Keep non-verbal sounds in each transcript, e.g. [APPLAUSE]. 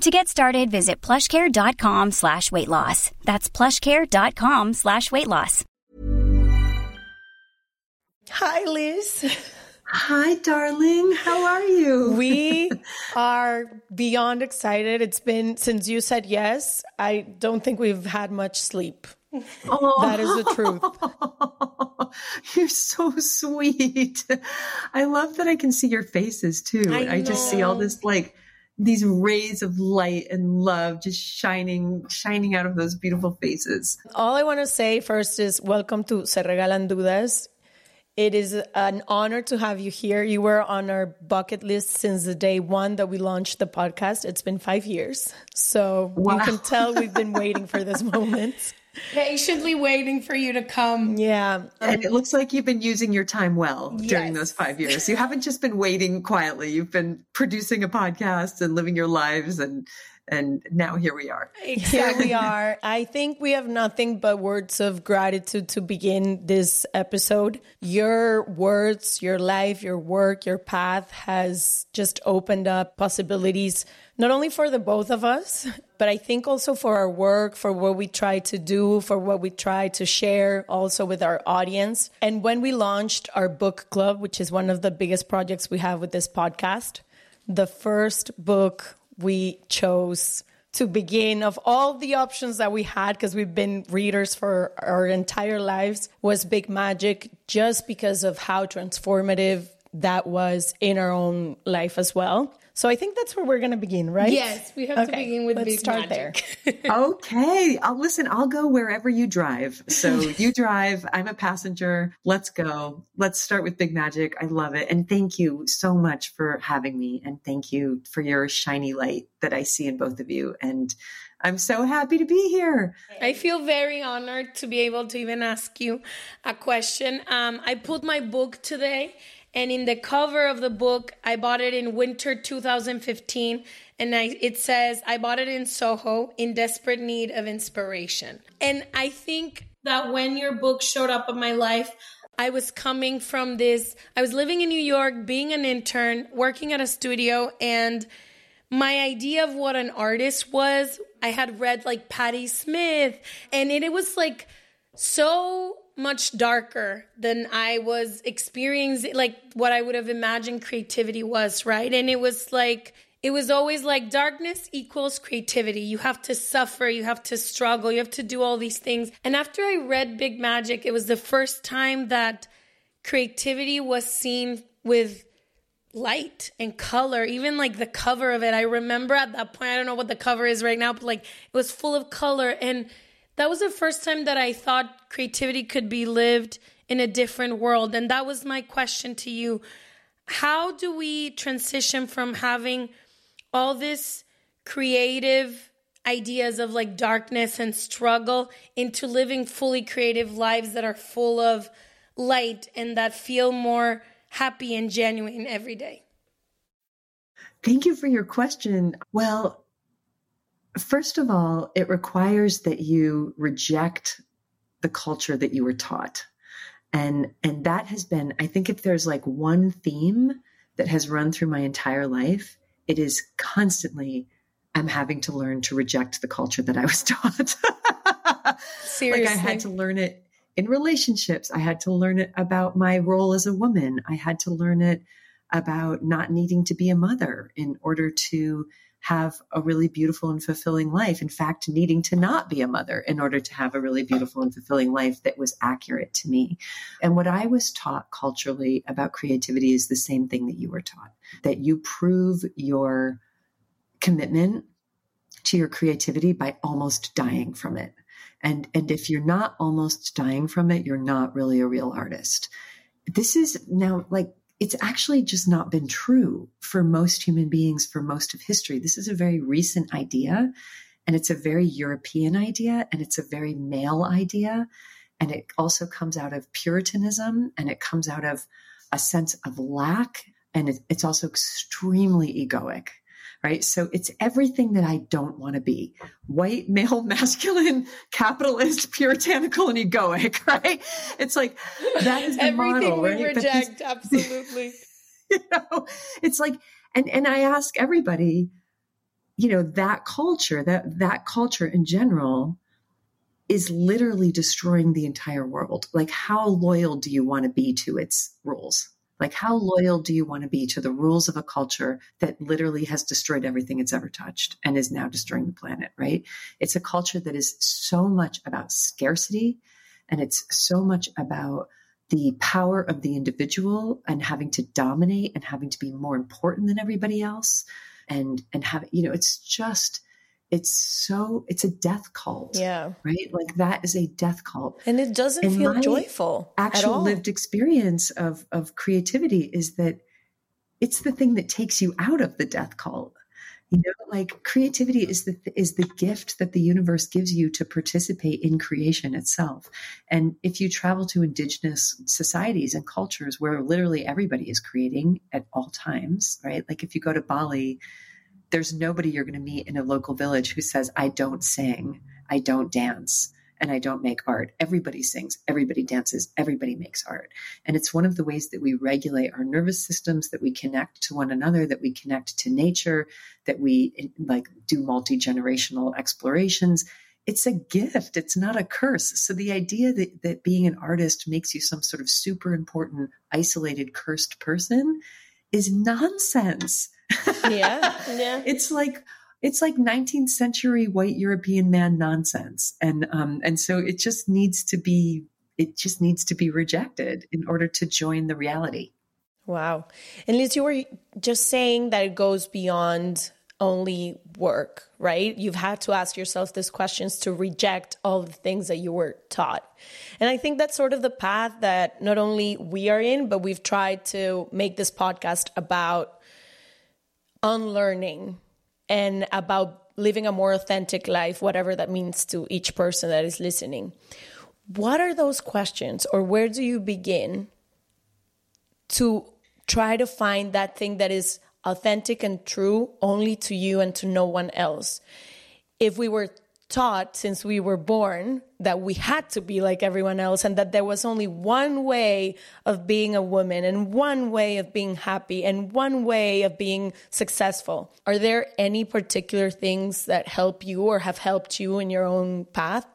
To get started, visit plushcare.com slash weight loss. That's plushcare.com slash weight loss. Hi, Liz. Hi, darling. How are you? [LAUGHS] We [LAUGHS] are beyond excited. It's been since you said yes. I don't think we've had much sleep. Oh. That is the truth. [LAUGHS] You're so sweet. I love that I can see your faces too. I, I just see all this like these rays of light and love just shining shining out of those beautiful faces. All I want to say first is welcome to Se Regalan Dudas. It is an honor to have you here. You were on our bucket list since the day one that we launched the podcast. It's been five years. So wow. you can tell we've been [LAUGHS] waiting for this moment. Patiently waiting for you to come. Yeah. And um, it looks like you've been using your time well yes. during those five years. [LAUGHS] You haven't just been waiting quietly. You've been producing a podcast and living your lives and and now here we are. Here [LAUGHS] we are. I think we have nothing but words of gratitude to begin this episode. Your words, your life, your work, your path has just opened up possibilities, not only for the both of us, but I think also for our work, for what we try to do, for what we try to share also with our audience. And when we launched our book club, which is one of the biggest projects we have with this podcast, the first book we chose to begin of all the options that we had because we've been readers for our entire lives was big magic just because of how transformative that was in our own life as well so I think that's where we're going to begin, right? Yes, we have okay, to begin with let's start magic. there. [LAUGHS] okay, I'll listen. I'll go wherever you drive. So you [LAUGHS] drive. I'm a passenger. Let's go. Let's start with big magic. I love it, and thank you so much for having me, and thank you for your shiny light that I see in both of you, and. I'm so happy to be here. I feel very honored to be able to even ask you a question. Um, I put my book today and in the cover of the book, I bought it in winter 2015. And I, it says, I bought it in Soho in desperate need of inspiration. And I think that when your book showed up in my life, I was coming from this, I was living in New York, being an intern, working at a studio, and my idea of what an artist was, I had read like Patti Smith, and it, it was like so much darker than I was experiencing, like what I would have imagined creativity was, right? And it was like, it was always like darkness equals creativity. You have to suffer, you have to struggle, you have to do all these things. And after I read Big Magic, it was the first time that creativity was seen with light and color even like the cover of it i remember at that point i don't know what the cover is right now but like it was full of color and that was the first time that I thought creativity could be lived in a different world. And that was my question to you. How do we transition from having all this creative ideas of like darkness and struggle into living fully creative lives that are full of light and that feel more happy and genuine every day? Thank you for your question. Well, first of all, it requires that you reject the culture that you were taught. And and that has been I think if there's like one theme that has run through my entire life, it is constantly I'm having to learn to reject the culture that I was [LAUGHS] taught. Seriously. like I had to learn it in relationships. I had to learn it about my role as a woman. I had to learn it about not needing to be a mother in order to have a really beautiful and fulfilling life. In fact, needing to not be a mother in order to have a really beautiful and fulfilling life that was accurate to me. And what I was taught culturally about creativity is the same thing that you were taught that you prove your commitment to your creativity by almost dying from it. And, and if you're not almost dying from it, you're not really a real artist. This is now like it's actually just not been true for most human beings for most of history. This is a very recent idea, and it's a very European idea, and it's a very male idea. And it also comes out of Puritanism, and it comes out of a sense of lack, and it, it's also extremely egoic right? So it's everything that I don't want to be white, male, [LAUGHS] masculine, capitalist, puritanical, and egoic, [LAUGHS] right? It's like that is the everything model, we right? reject, this, absolutely. [LAUGHS] you know, it's like, and, and I ask everybody, you know, that culture, that, that culture in general is literally destroying the entire world. Like, how loyal do you want to be to its rules? Like, how loyal do you want to be to the rules of a culture that literally has destroyed everything it's ever touched and is now destroying the planet, right? It's a culture that is so much about scarcity and it's so much about the power of the individual and having to dominate and having to be more important than everybody else and and have you know it's just it's so it's a death cult Yeah. right like that is a death cult And it doesn't And feel joyful. at actual all. lived experience of of creativity is that it's the thing that takes you out of the death cult you know like creativity is the is the gift that the universe gives you to participate in creation itself and if you travel to indigenous societies and cultures where literally everybody is creating at all times right like if you go to bali there's nobody you're going to meet in a local village who says i don't sing i don't dance and I don't make art. Everybody sings, everybody dances, everybody makes art. And it's one of the ways that we regulate our nervous systems, that we connect to one another, that we connect to nature, that we like do multi-generational explorations. It's a gift. It's not a curse. So the idea that, that being an artist makes you some sort of super important, isolated, cursed person is nonsense. Yeah. [LAUGHS] Yeah. it's like it's like 19th century white European man nonsense. And, um, and so it just needs to be, it just needs to be rejected in order to join the reality. Wow. And Liz, you were just saying that it goes beyond only work, right? You've had to ask yourself these questions to reject all the things that you were taught. And I think that's sort of the path that not only we are in, but we've tried to make this podcast about unlearning and about living a more authentic life, whatever that means to each person that is listening. What are those questions, or where do you begin to try to find that thing that is authentic and true only to you and to no one else? If we were taught since we were born that we had to be like everyone else and that there was only one way of being a woman and one way of being happy and one way of being successful. Are there any particular things that help you or have helped you in your own path?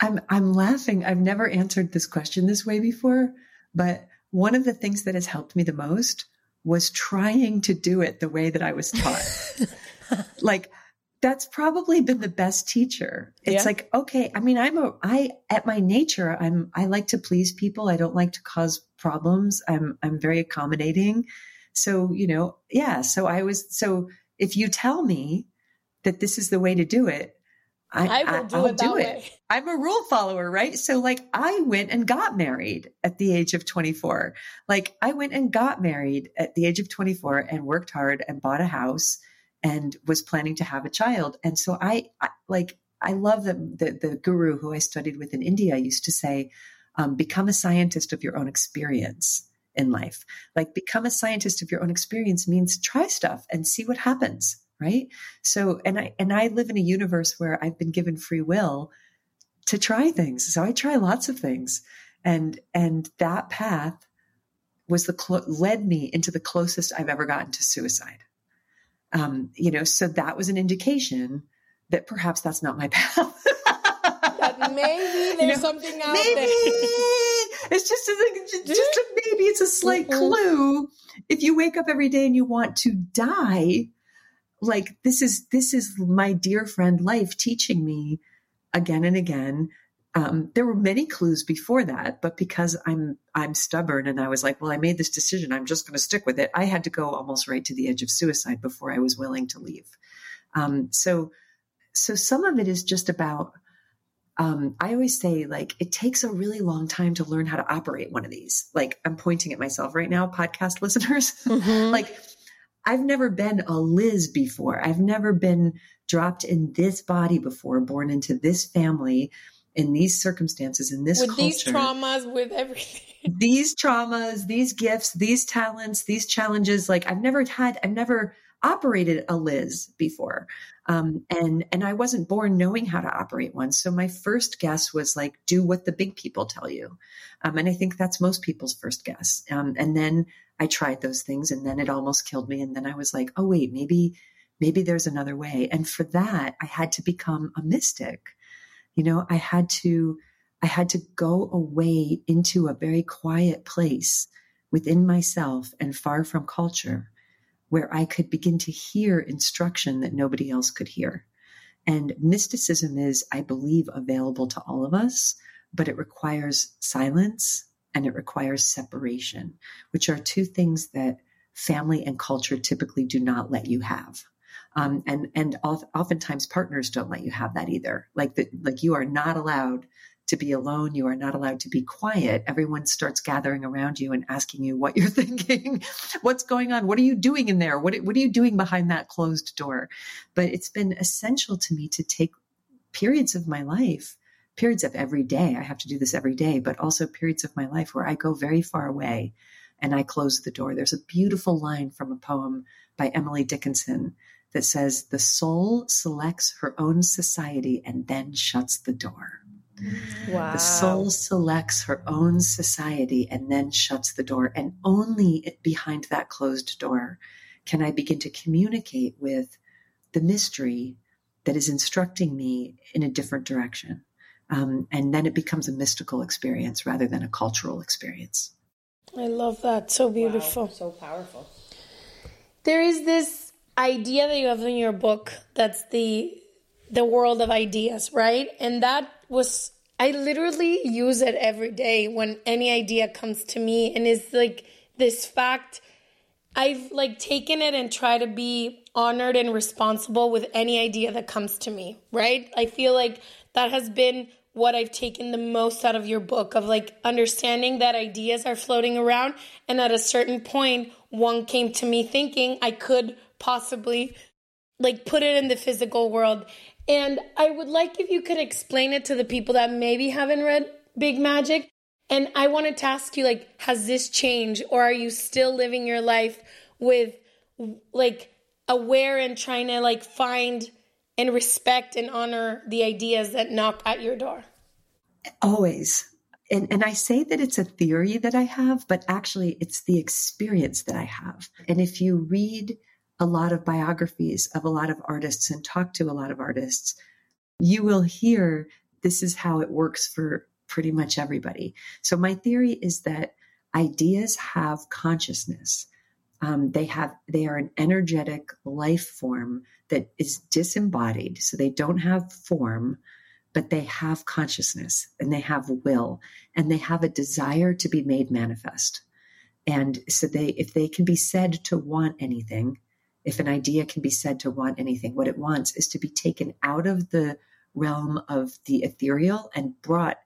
I'm I'm laughing. I've never answered this question this way before, but one of the things that has helped me the most was trying to do it the way that I was taught. [LAUGHS] like that's probably been the best teacher. It's Yeah. like, okay, I mean, I'm a, I, at my nature, I'm, I like to please people. I don't like to cause problems. I'm, I'm very accommodating. So, you know, yeah. So I was, so if you tell me that this is the way to do it, I, I will do I'll it that way. I'm a rule follower, right? So like I went and got married at the age of 24. Like I went and got married at the age of 24 and worked hard and bought a house and was planning to have a child. And so I, I like I love that the, the guru who I studied with in India used to say, um, become a scientist of your own experience in life. Like become a scientist of your own experience means try stuff and see what happens, right? So and I and I live in a universe where I've been given free will to try things. So I try lots of things. And and that path was the led me into the closest I've ever gotten to suicide. Um, you know, so that was an indication that perhaps that's not my [LAUGHS] path. that maybe there's you know, something out maybe. there. [LAUGHS] It's just a, just a, [LAUGHS] maybe it's a slight mm-hmm. clue. If you wake up every day and you want to die, like this is this is my dear friend life teaching me again and again. Um, there were many clues before that, but because I'm I'm stubborn and I was like, well, I made this decision, I'm just going to stick with it. I had to go almost right to the edge of suicide before I was willing to leave. Um, so so some of it is just about um, I always say, like, it takes a really long time to learn how to operate one of these. Like, I'm pointing at myself right now, podcast [LAUGHS] listeners. Mm-hmm. like, I've never been a Liz before. I've never been dropped in this body before, born into this family, in these circumstances, in this with culture. these traumas, with everything. [LAUGHS] these traumas, these gifts, these talents, these challenges. Like, I've never had, I've never operated a Liz before. Um, and and I wasn't born knowing how to operate one. So my first guess was like, do what the big people tell you, um, and I think that's most people's first guess. Um, and then I tried those things, and then it almost killed me. And then I was like, oh wait, maybe maybe there's another way. And for that, I had to become a mystic. You know, I had to I had to go away into a very quiet place within myself and far from culture where I could begin to hear instruction that nobody else could hear. And mysticism is, I believe, available to all of us, but it requires silence and it requires separation, which are two things that family and culture typically do not let you have. Um, and and oftentimes partners don't let you have that either. Like that, like you are not allowed to be alone. You are not allowed to be quiet. Everyone starts gathering around you and asking you what you're [LAUGHS] thinking, what's going on, what are you doing in there, what what are you doing behind that closed door. But it's been essential to me to take periods of my life, periods of every day. I have to do this every day, but also periods of my life where I go very far away and I close the door. There's a beautiful line from a poem by Emily Dickinson that says, The soul selects her own society and then shuts the door. Wow. The soul selects her own society and then shuts the door. And only behind that closed door can I begin to communicate with the mystery that is instructing me in a different direction. Um, and then it becomes a mystical experience rather than a cultural experience. I love that. So beautiful. Wow, so powerful. There is this idea that you have in your book that's the the world of ideas, right? And that was I literally use it every day when any idea comes to me and it's like this fact I've like taken it and try to be honored and responsible with any idea that comes to me, right? I feel like that has been what I've taken the most out of your book of like understanding that ideas are floating around and at a certain point one came to me thinking I could possibly like put it in the physical world and I would like if you could explain it to the people that maybe haven't read Big Magic. And I wanted to ask you, like, has this changed or are you still living your life with like aware and trying to like find and respect and honor the ideas that knock at your door? Always. And, and I say that it's a theory that I have, but actually it's the experience that I have. And if you read a lot of biographies of a lot of artists and talk to a lot of artists, you will hear this is how it works for pretty much everybody. So, my theory is that ideas have consciousness. Um, they have they are an energetic life form that is disembodied, so they don't have form, but they have consciousness and they have will and they have a desire to be made manifest. And so they, if they can be said to want anything, if an idea can be said to want anything, what it wants is to be taken out of the realm of the ethereal and brought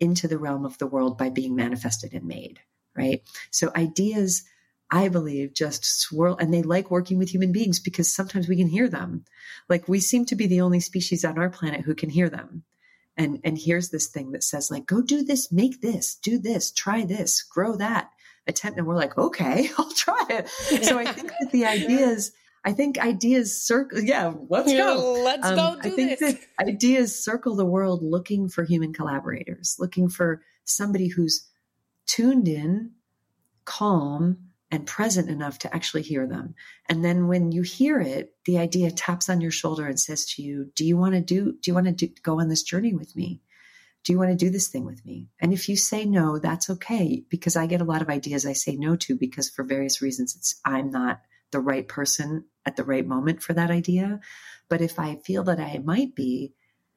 into the realm of the world by being manifested and made, right? So ideas, I believe, just swirl and they like working with human beings because sometimes we can hear them. Like we seem to be the only species on our planet who can hear them. and and here's this thing that says like go do this make this do this try this grow that attempt and we're like okay [LAUGHS] i'll try it so i think that the [LAUGHS] ideas i think ideas circle yeah let's go [LAUGHS] let's um, go do i think this. that ideas circle the world looking for human collaborators looking for somebody who's tuned in calm and present enough to actually hear them. And then when you hear it, the idea taps on your shoulder and says to you, do you want to do, do you want to go on this journey with me? Do you want to do this thing with me? And if you say no, that's okay because I get a lot of ideas I say no to because for various reasons it's I'm not the right person at the right moment for that idea. But if I feel that I might be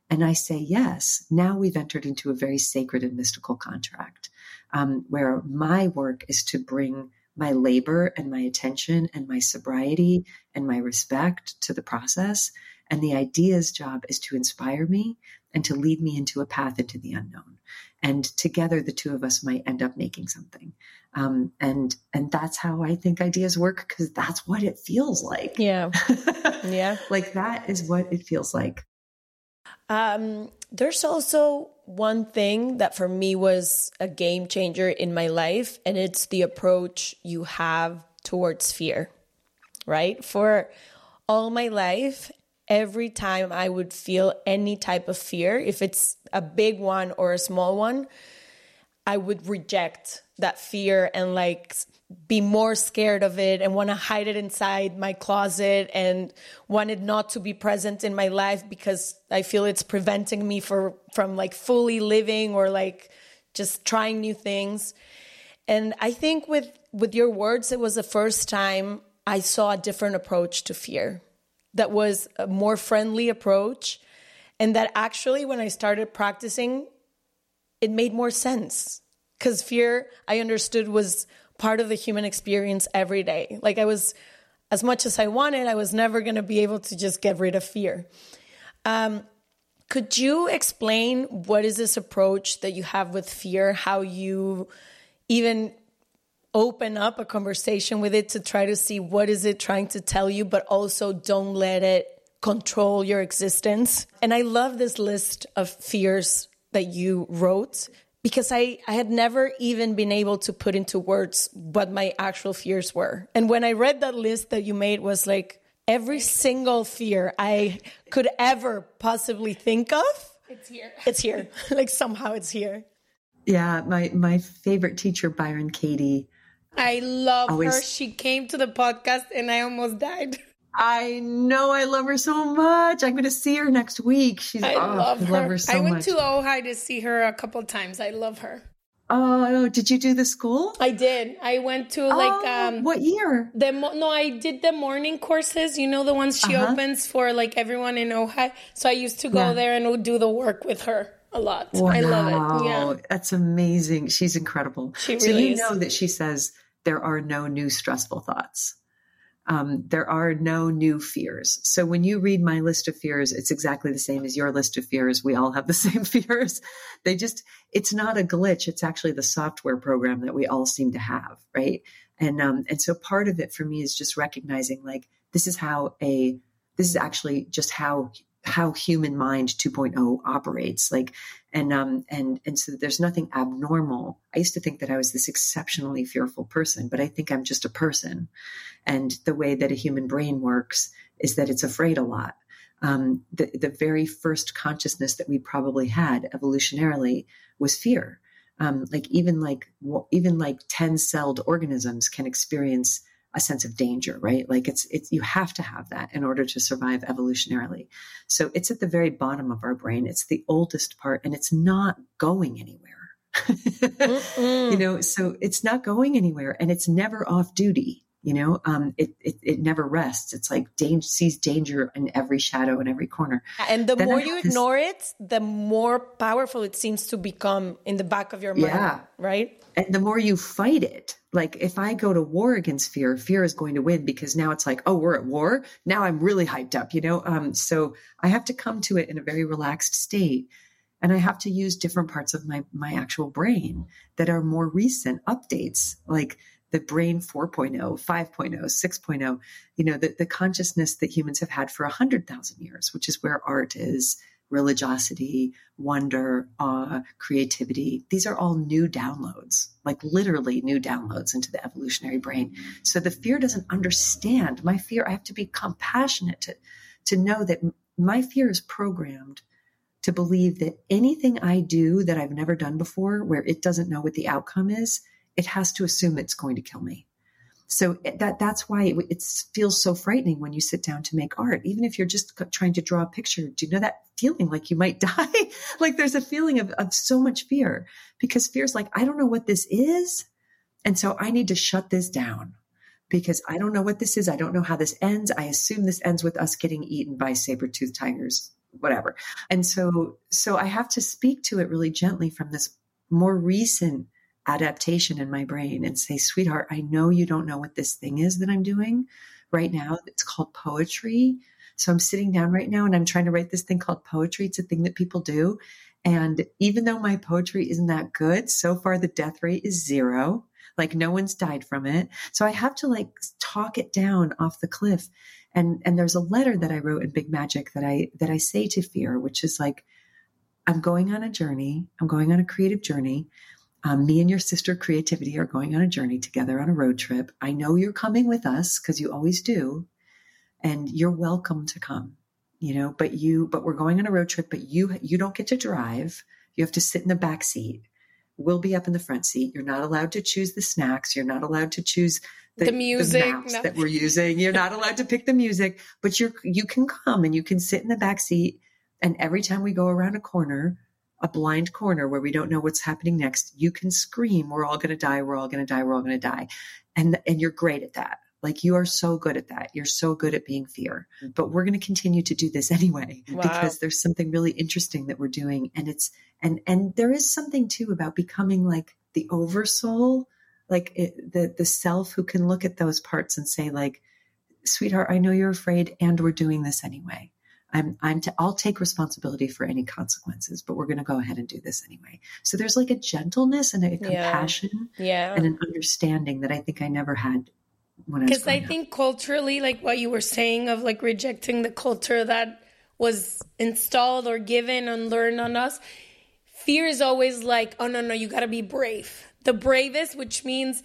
and I say yes, now we've entered into a very sacred and mystical contract um, where my work is to bring my labor and my attention and my sobriety and my respect to the process. And the idea's job is to inspire me and to lead me into a path into the unknown. And together, the two of us might end up making something. Um, and and that's how I think ideas work because that's what it feels like. Yeah, [LAUGHS] yeah, like that is what it feels like. Um, there's also one thing that for me was a game changer in my life, and it's the approach you have towards fear, right? For all my life, every time I would feel any type of fear, if it's a big one or a small one, I would reject that fear and like be more scared of it and want to hide it inside my closet and want it not to be present in my life because I feel it's preventing me for from like fully living or like just trying new things. And I think with with your words it was the first time I saw a different approach to fear. That was a more friendly approach and that actually when I started practicing it made more sense cuz fear I understood was part of the human experience every day. Like I was, as much as I wanted, I was never going to be able to just get rid of fear. Um, could you explain what is this approach that you have with fear? How you even open up a conversation with it to try to see what is it trying to tell you, but also don't let it control your existence. And I love this list of fears that you wrote because I, I had never even been able to put into words what my actual fears were. And when I read that list that you made was like every single fear I could ever possibly think of. It's here. It's here. [LAUGHS] like somehow it's here. Yeah, my my favorite teacher, Byron Katie. I love always, her. She came to the podcast and I almost died. [LAUGHS] I know I love her so much. I'm going to see her next week. She's I, oh, love, her. I love her so I went much. to Ojai to see her a couple times. I love her. Oh, did you do the school? I did. I went to like oh, um what year? The no, I did the morning courses. You know the ones she uh-huh. opens for like everyone in Ojai. So I used to go yeah. there and do the work with her a lot. Wow. I love it. Yeah, that's amazing. She's incredible. She really so you is. know that she says there are no new stressful thoughts um, there are no new fears. So when you read my list of fears, it's exactly the same as your list of fears. We all have the [LAUGHS] same fears. They just, it's not a glitch. It's actually the software program that we all seem to have, right? And um, and so part of it for me is just recognizing like this is how a this is actually just how how human mind 2.0 operates like and um and and so there's nothing abnormal. I used to think that i was this exceptionally fearful person but i think i'm just a person. And the way that a human brain works is that it's afraid a lot. Um, the, the very first consciousness that we probably had evolutionarily was fear. Um, like even like even like 10 celled organisms can experience a sense of danger, right? Like it's it's you have to have that in order to survive evolutionarily. So it's at the very bottom of our brain. It's the oldest part and it's not going anywhere. [LAUGHS] you know, so it's not going anywhere and it's never off duty you know um, it, it, it never rests. It's like danger sees danger in every shadow in every corner. And the then more you ignore it the more powerful it seems to become in the back of your mind yeah. right? And the more you fight it like if i go to war against fear fear is going to win because now it's like oh we're at war? Now i'm really hyped up you know? Um, so i have to come to it in a very relaxed state. And i have to use different parts of my my actual brain that are more recent updates. Like the brain 4.0, 5.0, 6.0, you know, the, the consciousness that humans have had for 100,000 years, which is where art is, religiosity, wonder, awe, creativity. These are all new downloads, like literally new downloads into the evolutionary brain. So the fear doesn't understand my fear. I have to be compassionate to, to know that my fear is programmed to believe that anything I do that I've never done before, where it doesn't know what the outcome is, it has to assume it's going to kill me. So that that's why it, it, feels so frightening when you sit down to make art. Even if you're just trying to draw a picture, do you know that feeling like you might [LAUGHS] die? like there's a feeling of, of so much fear because fear is like, I don't know what this is. And so I need to shut this down because I don't know what this is. I don't know how this ends. I assume this ends with us getting eaten by saber-toothed tigers, whatever. And so, so I have to speak to it really gently from this more recent adaptation in my brain and say, sweetheart, I know you don't know what this thing is that I'm doing right now. It's called poetry. So I'm sitting down right now and I'm trying to write this thing called poetry. It's a thing that people do. And even though my poetry isn't that good, so far the death rate is zero. Like no one's died from it. So I have to like talk it down off the cliff. And, and there's a letter that I wrote in Big Magic that I, that I say to fear, which is like, I'm going on a journey. I'm going on a creative journey. Um, me and your sister creativity are going on a journey together on a road trip. I know you're coming with us because you always do, and you're welcome to come. You know, but you, but we're going on a road trip. But you, you don't get to drive. You have to sit in the back seat. We'll be up in the front seat. You're not allowed to choose the snacks. You're not allowed to choose the, the music the maps no. that we're using. You're not allowed to pick the music, but you're you can come and you can sit in the back seat. And every time we go around a corner, a blind corner where we don't know what's happening next, you can scream, we're all going to die, we're all going to die, we're all going to die. And, and you're great at that. Like you are so good at that. You're so good at being fear. Mm-hmm. But we're going to continue to do this [LAUGHS] anyway wow. because there's something really interesting that we're doing and it's and and there is something too about becoming like the oversoul, like it, the the self who can look at those parts and say like sweetheart, I know you're afraid and we're doing this anyway. I'm, I'm to, I'll take responsibility for any consequences, but we're going to go ahead and do this anyway. So there's like a gentleness and a compassion yeah. and an understanding that I think I never had when I was Because I think culturally, like what you were saying of like rejecting the culture that was installed or given and learned on us, fear is always like, oh no, no, you got to be brave. The bravest, which means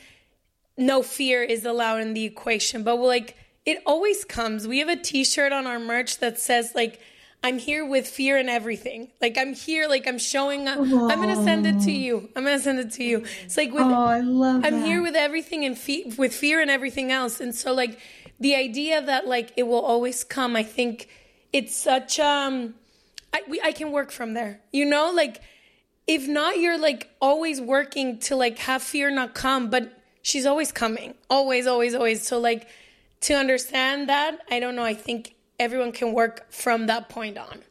no fear is allowed in the equation. But we're like, it always comes. We have a t-shirt on our merch that says like I'm here with fear and everything. Like I'm here, like I'm showing up. Aww. I'm gonna send it to you. I'm gonna send it to you. It's like with oh, I love I'm that. here with everything and fe- with fear and everything else. And so like the idea that like it will always come, I think it's such um I we, I can work from there. You know, like if not you're like always working to like have fear not come, but she's always coming. Always, always, always. So like to understand that, I don't know, I think everyone can work from that point on.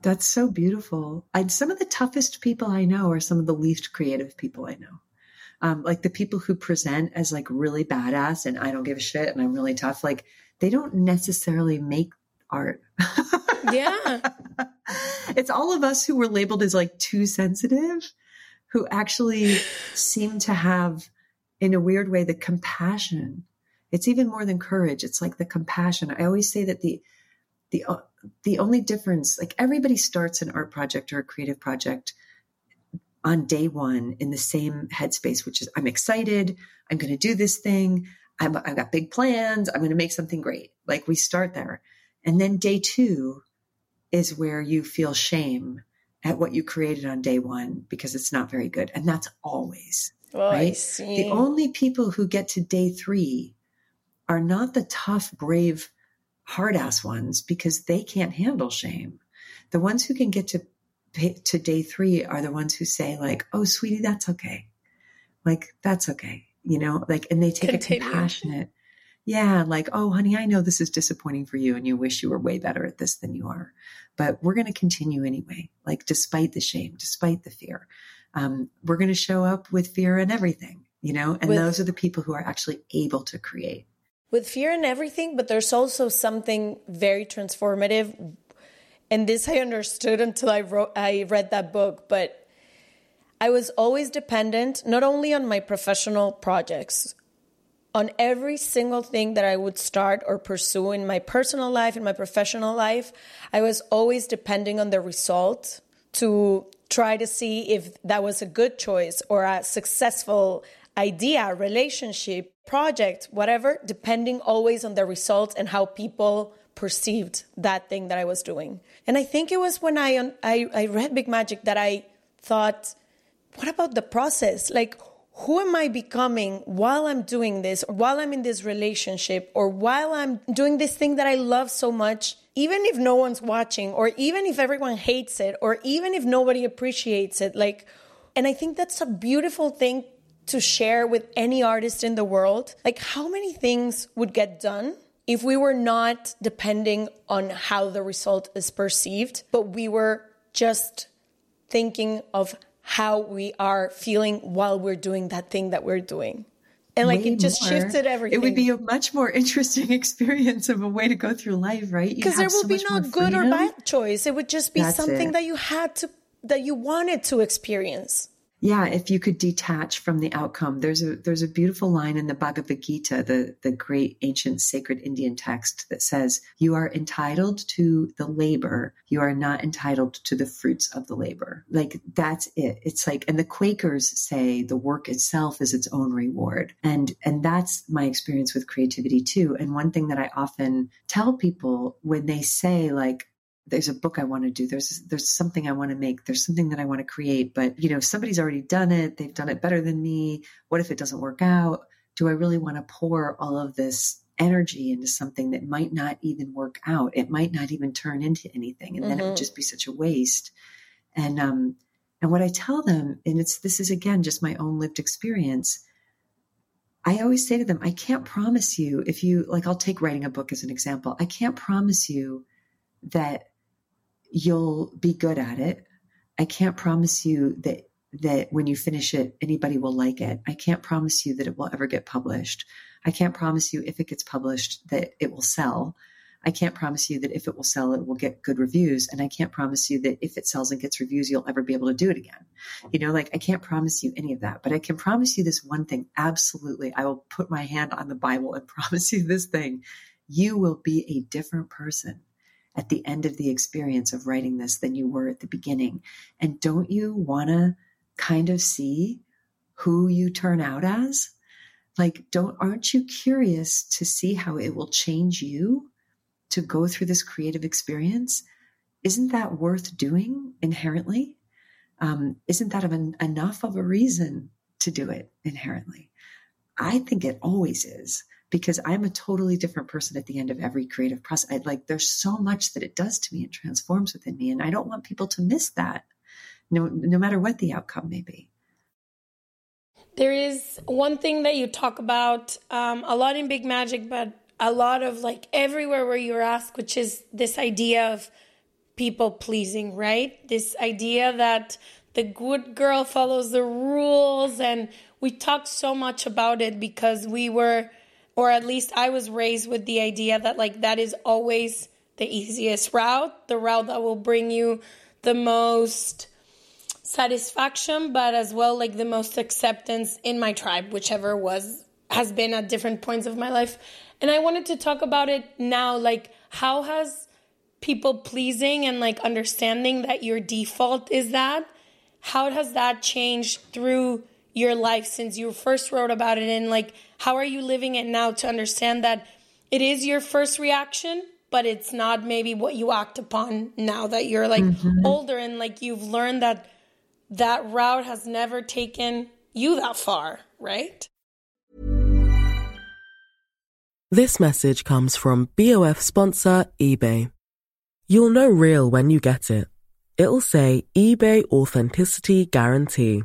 That's so beautiful. I, some of the toughest people I know are some of the least creative people I know. Um, like the people who present as like really badass and I don't give a shit and I'm really tough, like they don't necessarily make art. [LAUGHS] yeah. it's all of us who were labeled as like too sensitive who actually seem to have, in a weird way, the compassion it's even more than courage. It's like the compassion. I always say that the the uh, the only difference, like everybody starts an art project or a creative project on day one in the same headspace, which is I'm excited. I'm going to do this thing. i have got big plans. I'm going to make something great. Like we start there. And then day two is where you feel shame at what you created on day one because it's not very good. And that's always right. The only people who get to day three are not the tough, brave, hard ass ones because they can't handle shame. The ones who can get to to day three are the ones who say like, "Oh, sweetie, that's okay. Like that's okay." You know, like, and they take Continue. a compassionate, yeah, like, "Oh, honey, I know this is disappointing for you, and you wish you were way better at this than you are, but we're going to continue anyway. Like, despite the shame, despite the fear, um, we're going to show up with fear and everything." You know, and with- those are the people who are actually able to create with fear and everything, but there's also something very transformative. And this I understood until I wrote I read that book, but I was always dependent not only on my professional projects, on every single thing that I would start or pursue in my personal life, in my professional life, I was always depending on the result to try to see if that was a good choice or a successful idea, relationship, project, whatever, depending always on the results and how people perceived that thing that I was doing. And I think it was when I, I, I read Big Magic that I thought, what about the process? Like, who am I becoming while I'm doing this, or while I'm in this relationship, or while I'm doing this thing that I love so much, even if no one's watching, or even if everyone hates it, or even if nobody appreciates it? Like, and I think that's a beautiful thing to share with any artist in the world. Like, how many things would get done if we were not depending on how the result is perceived, but we were just thinking of how we are feeling while we're doing that thing that we're doing. And like way it just more. shifted everything. It would be a much more interesting [LAUGHS] experience of a way to go through life, right? Because there will so be no good or bad choice. It would just be That's something it. that you had to, that you wanted to experience yeah, if you could detach from the outcome, there's a there's a beautiful line in the Bhagavad Gita, the the great ancient sacred Indian text that says, "You are entitled to the labor. You are not entitled to the fruits of the labor." Like that's it. It's like, and the Quakers say the work itself is its own reward, and and that's my experience with creativity too. And one thing that I often tell people when they say like, there's a book I want to do. There's there's something I want to make. There's something that I want to create, but you know, somebody's already done it. They've done it better than me. What if it doesn't work out? Do I really want to pour all of this energy into something that might not even work out? It might not even turn into anything, and then mm-hmm. it would mm-hmm. just be such a waste. And um and what I tell them, and it's this is again just my own lived experience. I always say to them, I can't promise you if you like I'll take writing a book as an example. I can't promise you that you'll be good at it. I can't promise you that that when you finish it anybody will like it. I can't promise you that it will ever get published. I can't promise you if it gets published that it will sell. I can't promise you that if it will sell, it will get good reviews. And I can't promise you that if it sells and gets reviews, you'll ever be able to do it again. You know, like I can't promise you any of that, but I can promise you this one thing. Absolutely. I will put my hand on the Bible and [LAUGHS] promise you this thing. You will be a different person at the end of the experience of writing this than you were at the beginning. And don't you want to kind of see who you turn out as? Like, don't, aren't you curious to see how it will change you to go through this creative experience? Isn't that worth doing inherently? Um, isn't that of an, enough of a reason to do it inherently? I think it always is because I'm a totally different person at the end of every creative process. I, like there's so much that it does to me and transforms within me, and I don't want people to miss that, no, no matter what the outcome may be. There is one thing that you talk about um, a lot in Big Magic, but a lot of like everywhere where you're asked, which is this idea of people pleasing, right? This idea that the good girl follows the rules, and we talk so much about it because we were or at least I was raised with the idea that like that is always the easiest route, the route that will bring you the most satisfaction, but as well like the most acceptance in my tribe, whichever was has been at different points of my life. And I wanted to talk about it now, like how has people pleasing and like understanding that your default is that, how has that changed through your life since you first wrote about it and like how are you living it now to understand that it is your first reaction but it's not maybe what you act upon now that you're like mm-hmm. older and like you've learned that that route has never taken you that far right? This message comes from bof sponsor ebay. You'll know real when you get it. It'll say ebay authenticity guarantee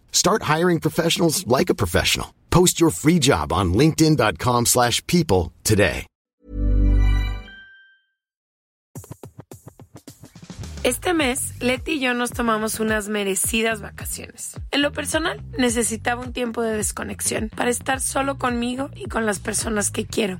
Start hiring professionals like a professional. Post your free job on linkedin.com/people slash people today. Este mes, Leti y yo nos tomamos unas merecidas vacaciones. En lo personal, necesitaba un tiempo de desconexión para estar solo conmigo y con las personas que quiero.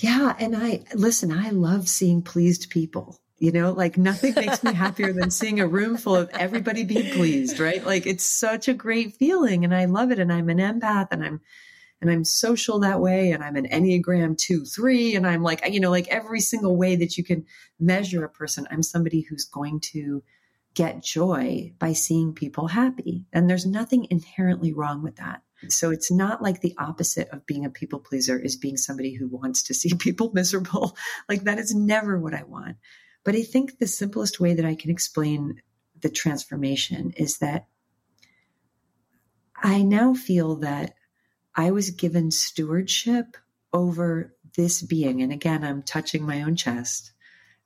Yeah. And I, listen, I love seeing pleased people. You know, like nothing makes me happier than [LAUGHS] seeing a room full of everybody being pleased, right? Like it's such a great feeling and I love it. And I'm an empath and I'm, and I'm social that way. And I'm an Enneagram two, three. And I'm like, you know, like every single way that you can measure a person, I'm somebody who's going to get joy by seeing people happy. And there's nothing inherently wrong with that. So it's not like the opposite of being a people pleaser is being somebody who wants to [LAUGHS] see people miserable. [LAUGHS] Like that is never what I want. But I think the simplest way that I can explain the transformation is that I now feel that I was given stewardship over this being. And again, I'm touching my own chest.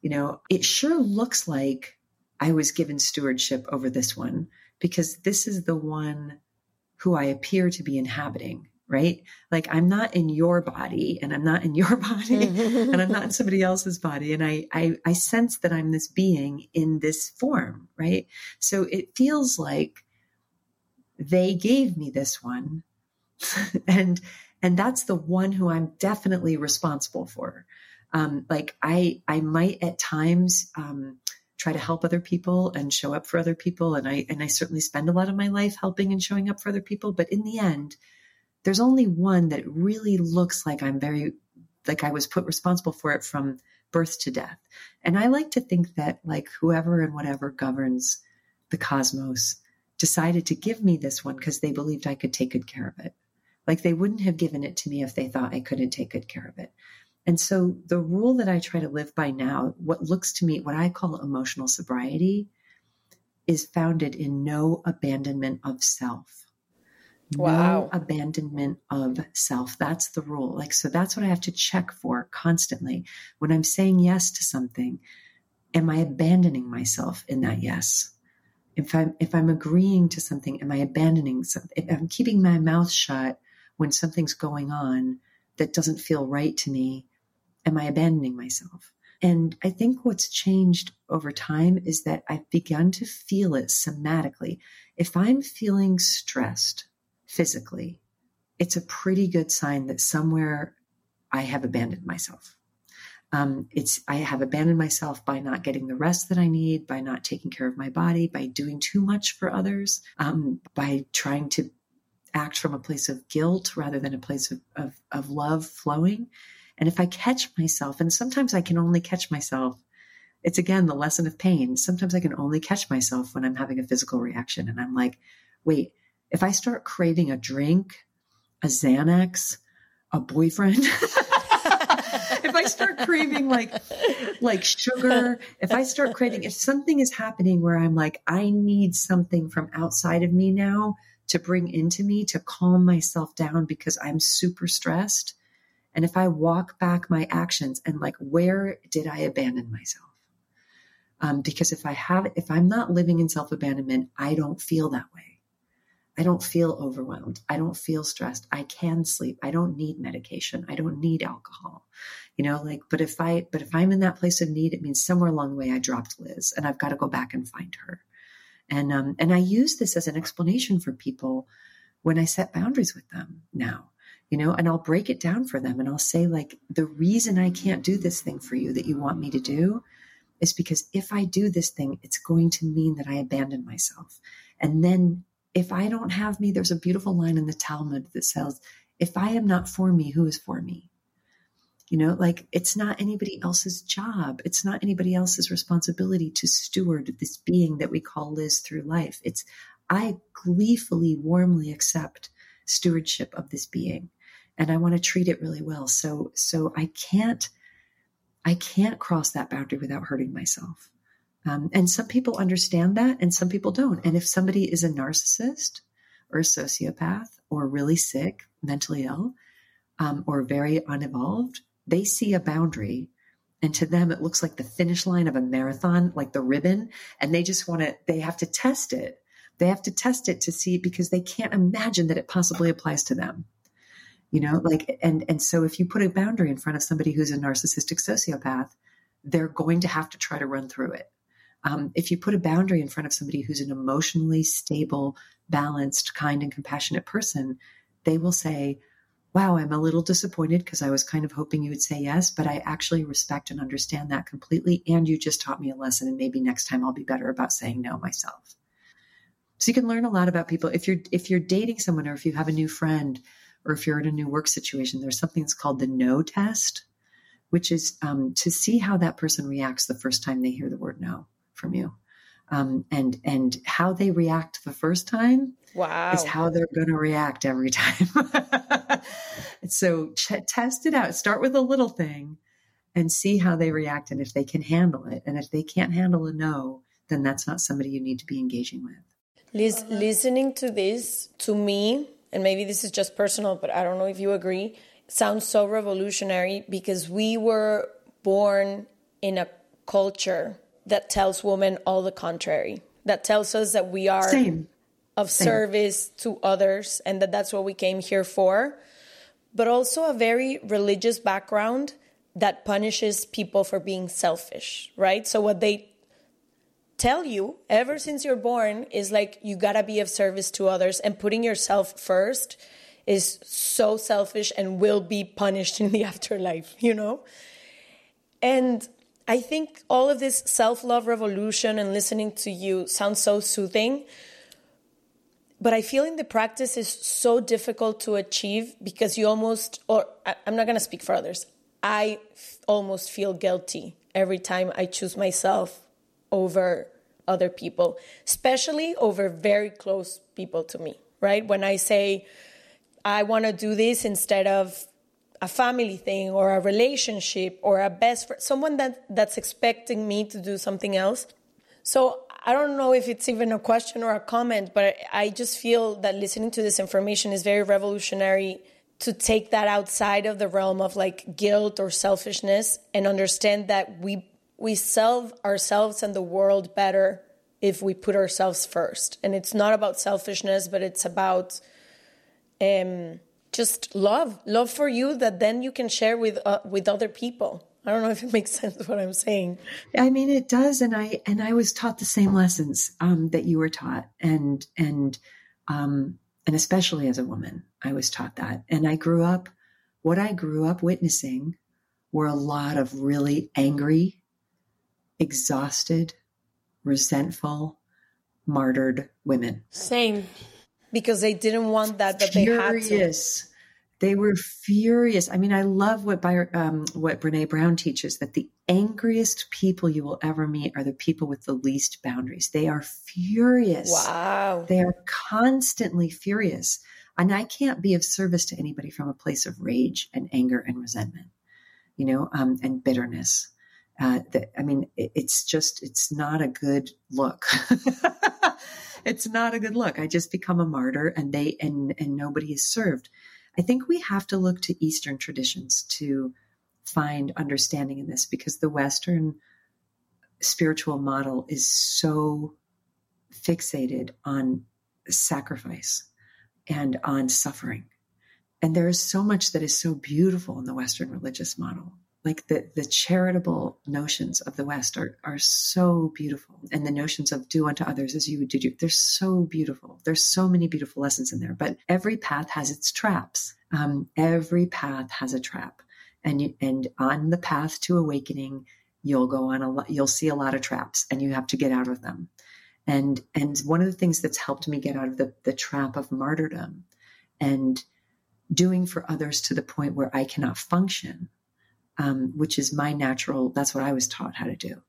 You know, it sure looks like I was given stewardship over this one because this is the one who I appear to be inhabiting right? Like I'm not in your body and I'm not in your [LAUGHS] body and I'm not in somebody else's body. And I, I, I sense that I'm this being in this form, right? So it feels like they gave me this one [LAUGHS] and, and that's the one who I'm definitely responsible for. Um, like I, I might at times, um, try to help other people and show up for other people. And I, and I certainly spend a lot of my life helping and showing up for other people. But in the end, there's only one that really looks like I'm very, like I was put responsible for it from birth to death. And I like to think that like whoever and whatever governs the cosmos decided to give me this one because they believed I could take good care of it. Like they wouldn't have given it to me if they thought I couldn't take good care of it. And so the rule that I try to live by now, what looks to me, what I call emotional sobriety, is founded in no abandonment of self. Wow. No abandonment of self. That's the rule. Like, so that's what I have to check for constantly. When I'm saying yes to something, am I abandoning myself in that yes? If I'm, if I'm agreeing to something, am I abandoning something? If I'm keeping my mouth shut when something's going on that doesn't feel right to me, am I abandoning myself? And I think what's changed over time is that I've begun to feel it somatically. If I'm feeling stressed, physically, it's a pretty good sign that somewhere I have abandoned myself. Um, it's I have abandoned myself by not getting the rest that I need, by not taking care of my body, by doing too much for others, um, by trying to act from a place of guilt rather than a place of, of, of love flowing. And if I catch myself, and sometimes I can only catch myself, it's again the lesson of pain. Sometimes I can only catch myself when I'm having a physical reaction. And I'm like, wait, if I start craving a drink, a Xanax, a boyfriend, [LAUGHS] if I start craving like like sugar, if I start craving, if something is happening where I'm like, I need something from outside of me now to bring into me to calm myself down because I'm super stressed. And if I walk back my actions and like, where did I abandon myself? Um, because if I have, if I'm not living in self abandonment, I don't feel that way. I don't feel overwhelmed. I don't feel stressed. I can sleep. I don't need medication. I don't need alcohol. You know, like, but if I, but if I'm in that place of need, it means somewhere along the way I dropped Liz and I've got to go back and find her. And, um, and I use this as an explanation for people when I set boundaries with them now, you know, and I'll break it down for them and I'll say, like, the reason I can't do this thing for you that you want me to do is because if I do this thing, it's going to mean that I abandon myself. And then if I don't have me, there's a beautiful line in the Talmud that says, if I am not for me, who is for me? You know, like it's not anybody else's job. It's not anybody else's responsibility to steward this being that we call Liz through life. It's, I gleefully, warmly accept stewardship of this being and I want to treat it really well. So, so I can't, I can't cross that boundary without hurting myself. Um, and some people understand that and some people don't. And if somebody is a narcissist or a sociopath or really sick, mentally ill, um, or very unevolved, they see a boundary. And to them, it looks like the finish line of a marathon, like the ribbon. And they just want to, they have to test it. They have to test it to see because they can't imagine that it possibly applies to them. You know, like, and, and so if you put a boundary in front of somebody who's a narcissistic sociopath, they're going to have to try to run through it um, if you put a boundary in front of somebody who's an emotionally stable, balanced, kind, and compassionate person, they will say, Wow, I'm a little disappointed because I was kind of hoping you would say yes, but I actually respect and understand that completely. And you just taught me a lesson, and maybe next time I'll be better about saying no myself. So you can learn a lot about people. If you're if you're dating someone or if you have a new friend or if you're in a new work situation, there's something that's called the no test, which is um, to see how that person reacts the first time they hear the word no from you. Um, and and how they react the first time wow. is how they're going to react every [LAUGHS] time. so ch- test it out. Start with a little thing and see how they react and if they can handle it. And if they can't handle a no, then that's not somebody you need to be engaging with. Liz, listening to this, to me, and maybe this is just personal, but I don't know if you agree, sounds so revolutionary because we were born in a culture that tells women all the contrary, that tells us that we are Same. of Same. service to others and that that's what we came here for, but also a very religious background that punishes people for being selfish, right? So what they tell you ever since you're born is like you got to be of service to others and putting yourself first is so selfish and will be punished [LAUGHS] in the afterlife, you know? And I think all of this self love revolution and listening to you sounds so soothing. But I feel in the practice is so difficult to achieve because you almost, or I'm not going to speak for others, I almost feel guilty every time I choose myself over other people, especially over very close people to me, right? When I say, I want to do this instead of a family thing or a relationship or a best friend, someone that, that's expecting me to do something else. So I don't know if it's even a question or a comment, but I just feel that listening to this information is very revolutionary to take that outside of the realm of like guilt or selfishness and understand that we we serve ourselves and the world better if we put ourselves first. And it's not about selfishness, but it's about um, just love, love for you that then you can share with uh, with other people. I don't know if it makes [LAUGHS] sense what I'm saying. I mean, it does, and I and I was taught the same lessons um, that you were taught, and and um, and especially as a woman, I was taught that, and I grew up. What I grew up witnessing were a lot of really angry, exhausted, resentful, martyred women. Same, because they didn't want that, but they had to. Furious. They were furious. I mean, I love what By- um, what Brene Brown teaches that the angriest people you will ever meet are the people with the least boundaries. They are furious. Wow. They are constantly furious. And I can't be of service to anybody from a place of rage and anger and resentment, you know, um, and bitterness. Uh, that, I mean, it, it's just, it's not a good look. [LAUGHS] it's not a good look. I just become a martyr and they, and, and nobody is served. I think we have to look to Eastern traditions to find understanding in this because the Western spiritual model is so fixated on sacrifice and on suffering. And there is so much that is so beautiful in the Western religious model. Like the, the charitable notions of the West are, are so beautiful. And the notions of do unto others as you would do, they're so beautiful. There's so many beautiful lessons in there. But every path has its traps. Um, every path has a trap. And you, and on the path to awakening, you'll go on a lot, you'll see a lot of traps and you have to get out of them. And and one of the things that's helped me get out of the, the trap of martyrdom and doing for others to the point where I cannot function, um, which is my natural, that's what I was taught how to do,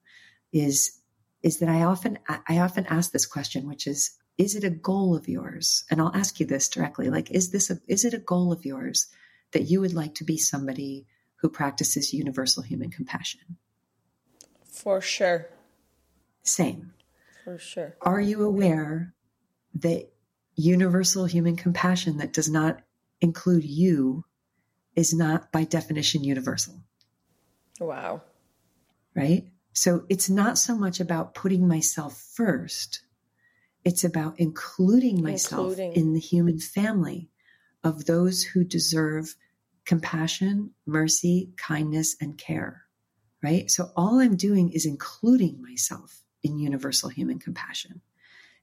is is that I often I often ask this question, which is, is it a goal of yours? And I'll ask you this directly, like, is this a is it a goal of yours that you would like to be somebody who practices universal human compassion? For sure. Same. For sure. Are you aware that universal human compassion that does not include you is not by definition universal? Wow. Right? So it's not so much about putting myself first, it's about including myself Including. in the human family of those who deserve compassion, mercy, kindness, and care. Right? So all I'm doing is including myself in universal human compassion.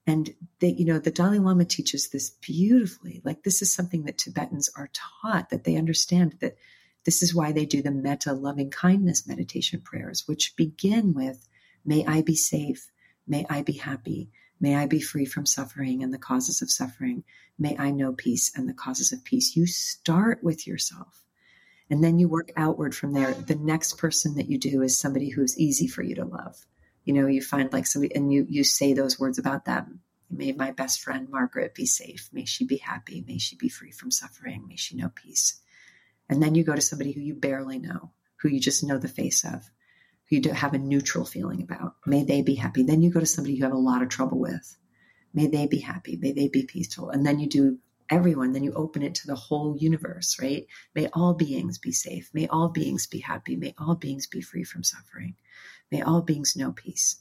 And that, you know, the Dalai Lama teaches this beautifully. Like this is something that Tibetans are taught that they understand that this is why they do the metta loving kindness meditation prayers, which begin with, may I be safe. May I be happy. May I be free from suffering and the causes of suffering. May I know peace and the causes of peace. You start with yourself and then you work outward from there. The next person that you do is somebody who's easy for you to love you know you find like somebody and you you say those words about them may my best friend margaret be safe may she be happy may she be free from suffering may she know peace and then you go to somebody who you barely know who you just know the face of who you have a neutral feeling about. May they be happy. Then you go to somebody you have a lot of trouble with. May they be happy. May they be peaceful. And then you do everyone. Then you open it to the whole universe right? May all beings be safe. May all beings be happy. May all beings be free from suffering. May all beings know peace.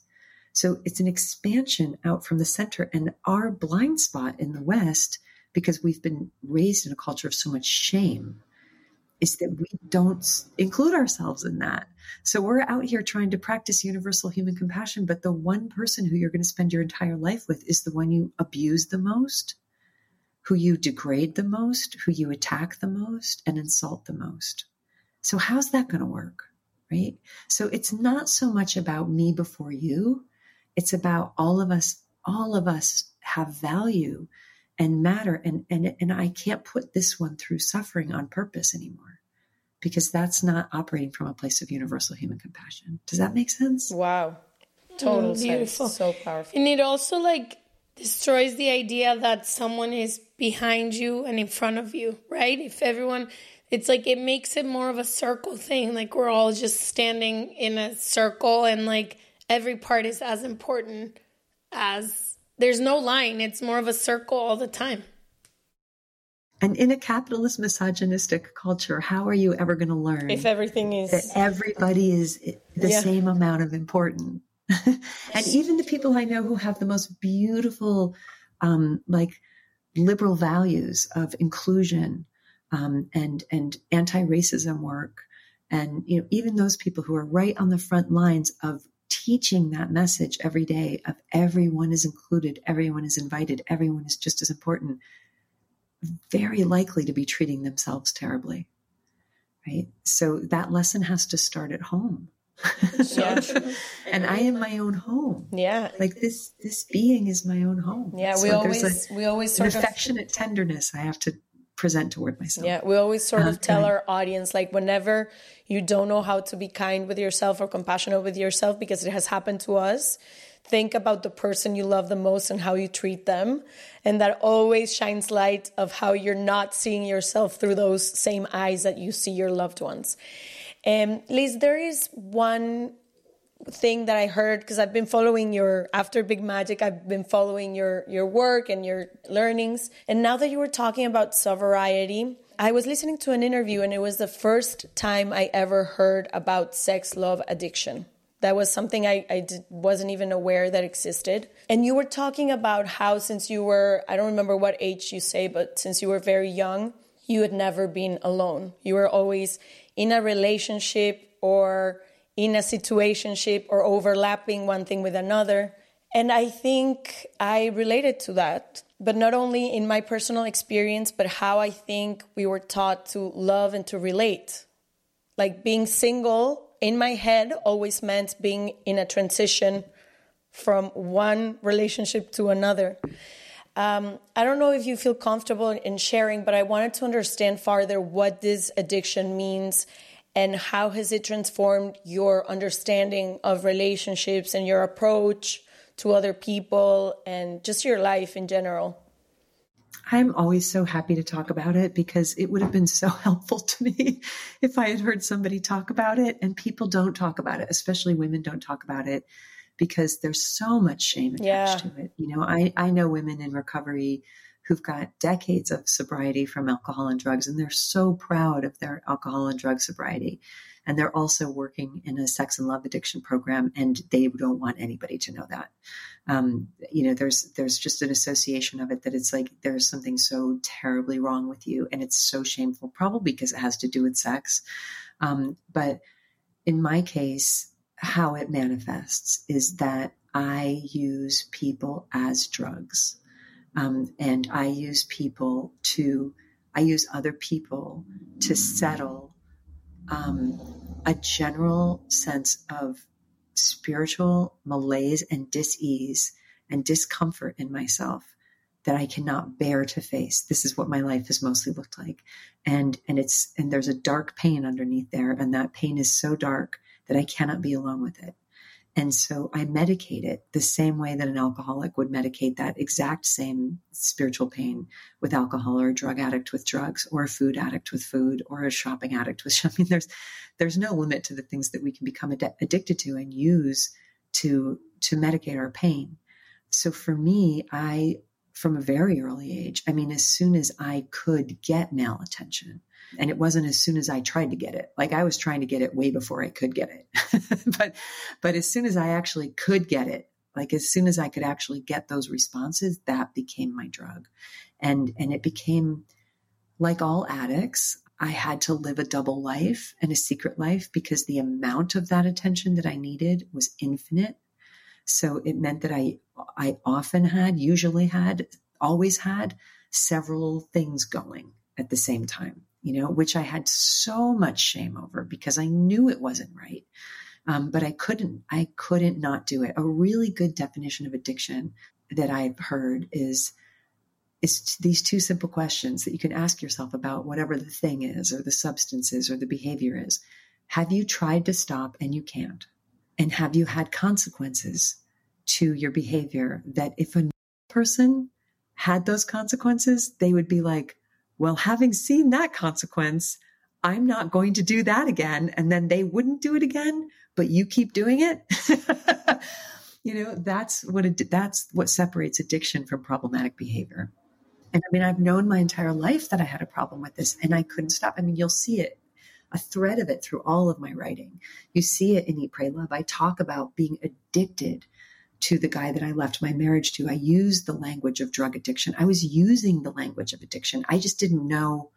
So it's an expansion out from the center. And our blind spot in the West, because we've been raised in a culture of so much shame, is that we don't include ourselves in that. So we're out here trying to practice universal human compassion, but the one person who you're going to spend your entire life with is the one you abuse the most, who you degrade the most, who you attack the most, and insult the most. So, how's that going to work? right? So it's not so much about me before you. It's about all of us, all of us have value and matter. And, and, and I can't put this one through suffering on purpose anymore because that's not operating from a place of universal human compassion. Does that make sense? Wow. Total Mm, beautiful. sense. So powerful. And it also like destroys the idea that someone is behind you and in front of you, right? If everyone it's like it makes it more of a circle thing. Like we're all just standing in a circle and like every part is as important as there's no line. It's more of a circle all the time. And in a capitalist, misogynistic culture, how are you ever going to learn If everything is that everybody is the Yeah. same amount of important? [LAUGHS] and even the people I know who have the most beautiful, um, like liberal values of inclusion um, and and anti-racism work, and you know even those people who are right on the front lines of teaching that message every day of everyone is included, everyone is invited, everyone is just as important, very likely to be treating themselves terribly. Right. So that lesson has to start at home. Yeah. [LAUGHS] and I am my own home. yeah. Like this, this being is my own home. Yeah, So we always a- we always an sort of affectionate tenderness I have to present toward myself. Yeah, we always sort of uh, tell our audience like whenever you don't know how to be kind with yourself or compassionate with yourself because it has happened to us, think about the person you love the most and how you treat them. And that always shines light of how you're not seeing yourself through those same eyes that you see your loved ones. And um, Liz, there is one thing that I heard because I've been following your after Big Magic, I've been following your your work and your learnings. And now that you were talking about sobriety, I was listening to an interview and it was the first time I ever heard about sex love addiction. That was something I, I did, wasn't even aware that existed. And you were talking about how, since you were, I don't remember what age you say, but since you were very young, you had never been alone. You were always in a relationship or in a situationship or overlapping one thing with another. And I think I related to that, but not only in my personal experience, but how I think we were taught to love and to relate. Like being single in my head always meant being in a transition from one relationship to another. Um, I don't know if you feel comfortable in sharing, but I wanted to understand farther what this addiction means and how has it transformed your understanding of relationships and your approach to other people and just your life in general. I'm always so happy to talk about it because it would have been so [LAUGHS] helpful to me if I had heard somebody talk about it. And people don't talk about it, especially women don't talk about it because there's so much shame attached yeah. to it. You know, I, I know women in recovery who've got decades of sobriety from alcohol and drugs, and they're so proud of their alcohol and drug sobriety. And they're also working in a sex and love addiction program, and they don't want anybody to know that. Um, you know, there's there's just an association of it that it's like there's something so terribly wrong with you, and it's so shameful, probably because it has to do with sex. Um, but in my case, how it manifests is that I use people as drugs. Um, and I use people to, I use other people to settle um, a general sense of spiritual malaise and dis-ease and discomfort in myself that I cannot bear to face. This is what my life has mostly looked like. And and it's and there's a dark pain underneath there and that pain is so dark that I cannot be alone with it. And so I medicate it the same way that an alcoholic would medicate that exact same spiritual pain with alcohol or a drug addict with drugs or a food addict with food or a shopping addict with [LAUGHS] shopping. There's, there's no limit to the things that we can become ad- addicted to and use to, to medicate our pain. So for me, I, from a very early age, I mean, as soon as I could get male attention, and it wasn't as soon as I tried to get it. Like I was trying to get it way before I could get it. [LAUGHS] but but as soon as I actually could get it, like as soon as I could actually get those responses, that became my drug. And and it became like all addicts, I had to live a double life and a secret life because the amount of that attention that I needed was infinite. So it meant that I I often had, usually had, always had several things going at the same time you know, which I had so much shame over because I knew it wasn't right. Um, but I couldn't, I couldn't not do it. A really good definition of addiction that I've heard is, is these two simple questions that you can ask yourself about whatever the thing is or the substance is or the behavior is. Have you tried to stop and you can't? And have you had consequences to your behavior that if a person had those consequences, they would be like, well, having seen that consequence, I'm not going to do that again. And then they wouldn't do it again, but you keep doing it. [LAUGHS] you know, that's what it, that's what separates addiction from problematic behavior. And I mean, I've known my entire life that I had a problem with this and I couldn't stop. I mean, you'll see it, a thread of it through all of my writing. You see it in Eat, Pray, Love. I talk about being addicted to the guy that I left my marriage to. I used the language of drug addiction. I was using the language of addiction. I just didn't know.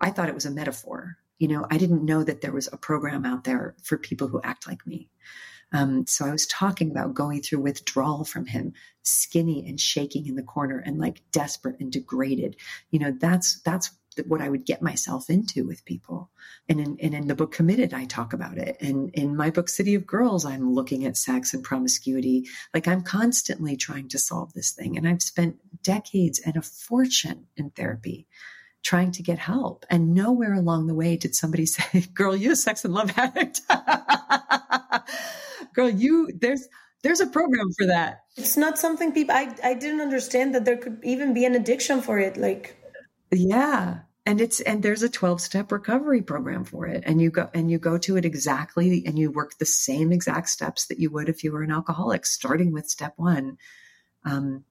I thought it was a metaphor. You know, I didn't know that there was a program out there for people who act like me. Um, so I was talking about going through withdrawal from him, skinny and shaking in the corner and like desperate and degraded. You know, that's, that's what I would get myself into with people. And in, and in the book Committed, I talk about it. And in my book City of Girls, I'm looking at sex and promiscuity. Like I'm constantly trying to solve this thing. And I've spent decades and a fortune in therapy trying to get help. And nowhere along the way did somebody [LAUGHS] say, girl, you're a sex and love addict. [LAUGHS] girl, you, there's, there's a program for that. It's not something people, I, I didn't understand that there could even be an addiction for it. Like, yeah. And it's, and there's a 12 step recovery program for it. And you go, and you go to it exactly, and you work the same exact steps that you would if you were an alcoholic, starting with step one. Um,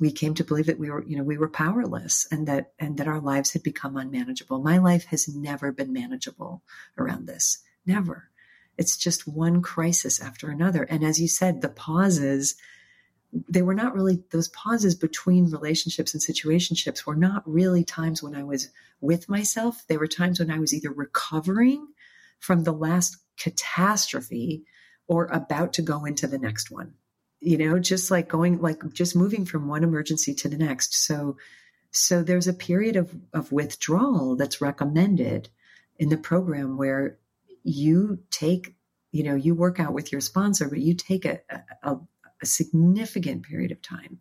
we came to believe that we were, you know, we were powerless and that, and that our lives had become unmanageable. My life has never been manageable around this. Never. It's just one crisis after another. And as you said, the pauses, they were not really those pauses between relationships and situationships were not really times when I was with myself. They were times when I was either recovering from the last catastrophe or about to go into the next one you know, just like going, like just moving from one emergency to the next. So, so there's a period of, of withdrawal that's recommended in the program where you take, you know, you work out with your sponsor, but you take a, a, a significant period of time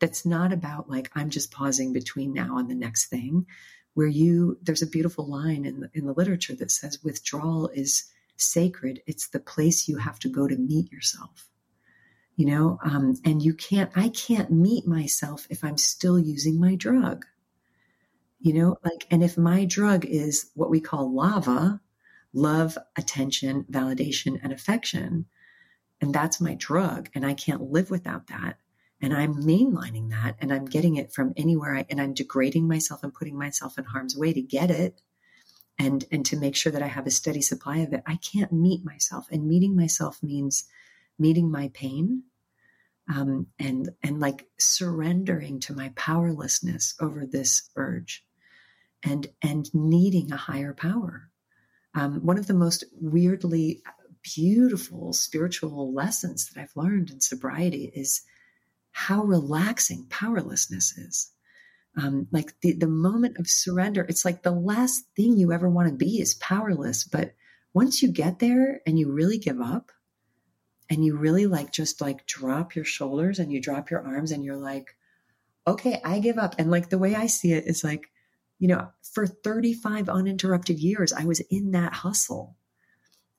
that's not about like, I'm just pausing between now and the next thing where you, there's a beautiful line in the, in the literature that says withdrawal is sacred. It's the place you have to go to meet yourself you know um, and you can't i can't meet myself if i'm still using my drug you know like and if my drug is what we call lava love attention validation and affection and that's my drug and i can't live without that. And i'm mainlining that and i'm getting it from anywhere I, and i'm degrading myself and putting myself in harm's way to get it and and to make sure that i have a steady supply of it. I can't meet myself and meeting myself means meeting my pain um, and and like surrendering to my powerlessness over this urge and and needing a higher power. Um, one of the most weirdly beautiful spiritual lessons that i've learned in sobriety is how relaxing powerlessness is um, like the, the moment of surrender it's like the last thing you ever want to be is powerless but once you get there and you really give up and you really like just like drop your shoulders and you drop your arms and you're like, okay, I give up. And like the way I see it is like, you know, for 35 uninterrupted years, I was in that hustle.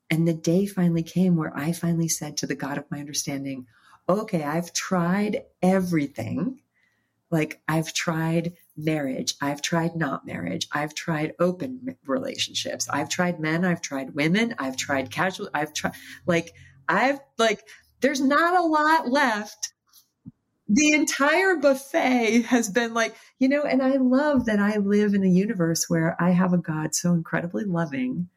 And the day finally came where I finally said to the God of my understanding, okay, I've tried everything. Like I've tried marriage. I've tried not marriage. I've tried open relationships. I've tried men. I've tried women. I've tried casual. I've tried like I've like, there's not a lot left. The entire buffet has been like, you know, and I love that I live in a universe where I have a God so incredibly loving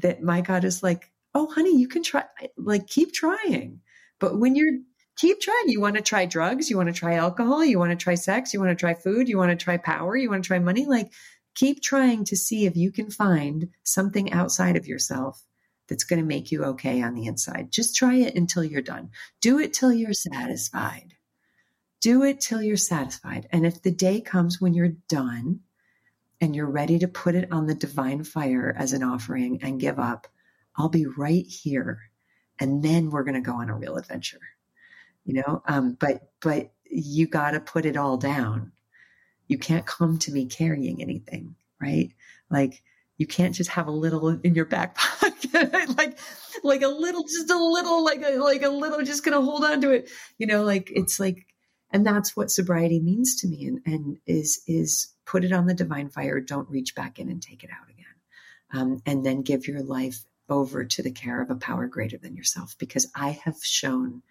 that my God is like, oh, honey, you can try, like, keep trying. But when you're, keep trying. You want to try drugs, you want to try alcohol, you want to try sex, you want to try food, you want to try power, you want to try money. Like, keep trying to see if you can find something outside of yourself that's going to make you okay on the inside. Just try it until you're done. Do it till you're satisfied. Do it till you're satisfied. And if the day comes when you're done and you're ready to put it on the divine fire as an offering and give up, I'll be right here. And then we're going to go on a real adventure. You know, um, but but you got to put it all down. You can't come to me carrying anything, right? Like you can't just have a little in your back [LAUGHS] pocket like like a little just a little like a like a little just gonna hold on to it you know like it's like and that's what sobriety means to me and, and is is put it on the divine fire don't reach back in and take it out again um, and then give your life over to the care of a power greater than yourself because i have shown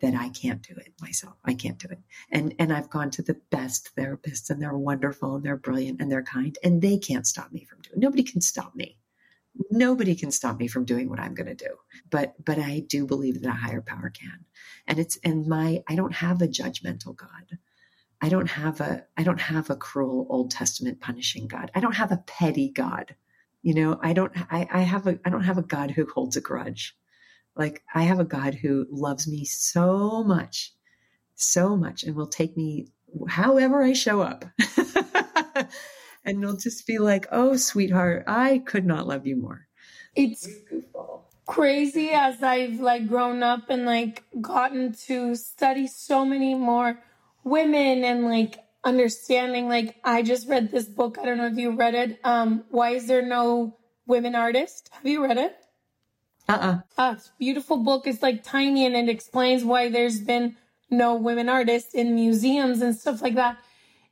that I can't do it myself. I can't do it. And and I've gone to the best therapists and they're wonderful and they're brilliant and they're kind and they can't stop me from doing. It. Nobody can stop me. Nobody can stop me from doing what I'm going to do. But but I do believe that a higher power can. And it's and my I don't have a judgmental God. I don't have a I don't have a cruel Old Testament punishing God. I don't have a petty God. You know, I don't I, I have a I don't have a God who holds a grudge. Like I have a God who loves me so much, so much, and will take me however I show up. [LAUGHS] and you'll just be like, oh, sweetheart, I could not love you more. It's crazy as I've like grown up and like gotten to study so many more women and like understanding like I just read this book. I don't know if you read it. Um, Why is there no women artists? Have you read it? Uh-uh. Uh, it's a beautiful book. It's like tiny and it explains why there's been no women artists in museums and stuff like that.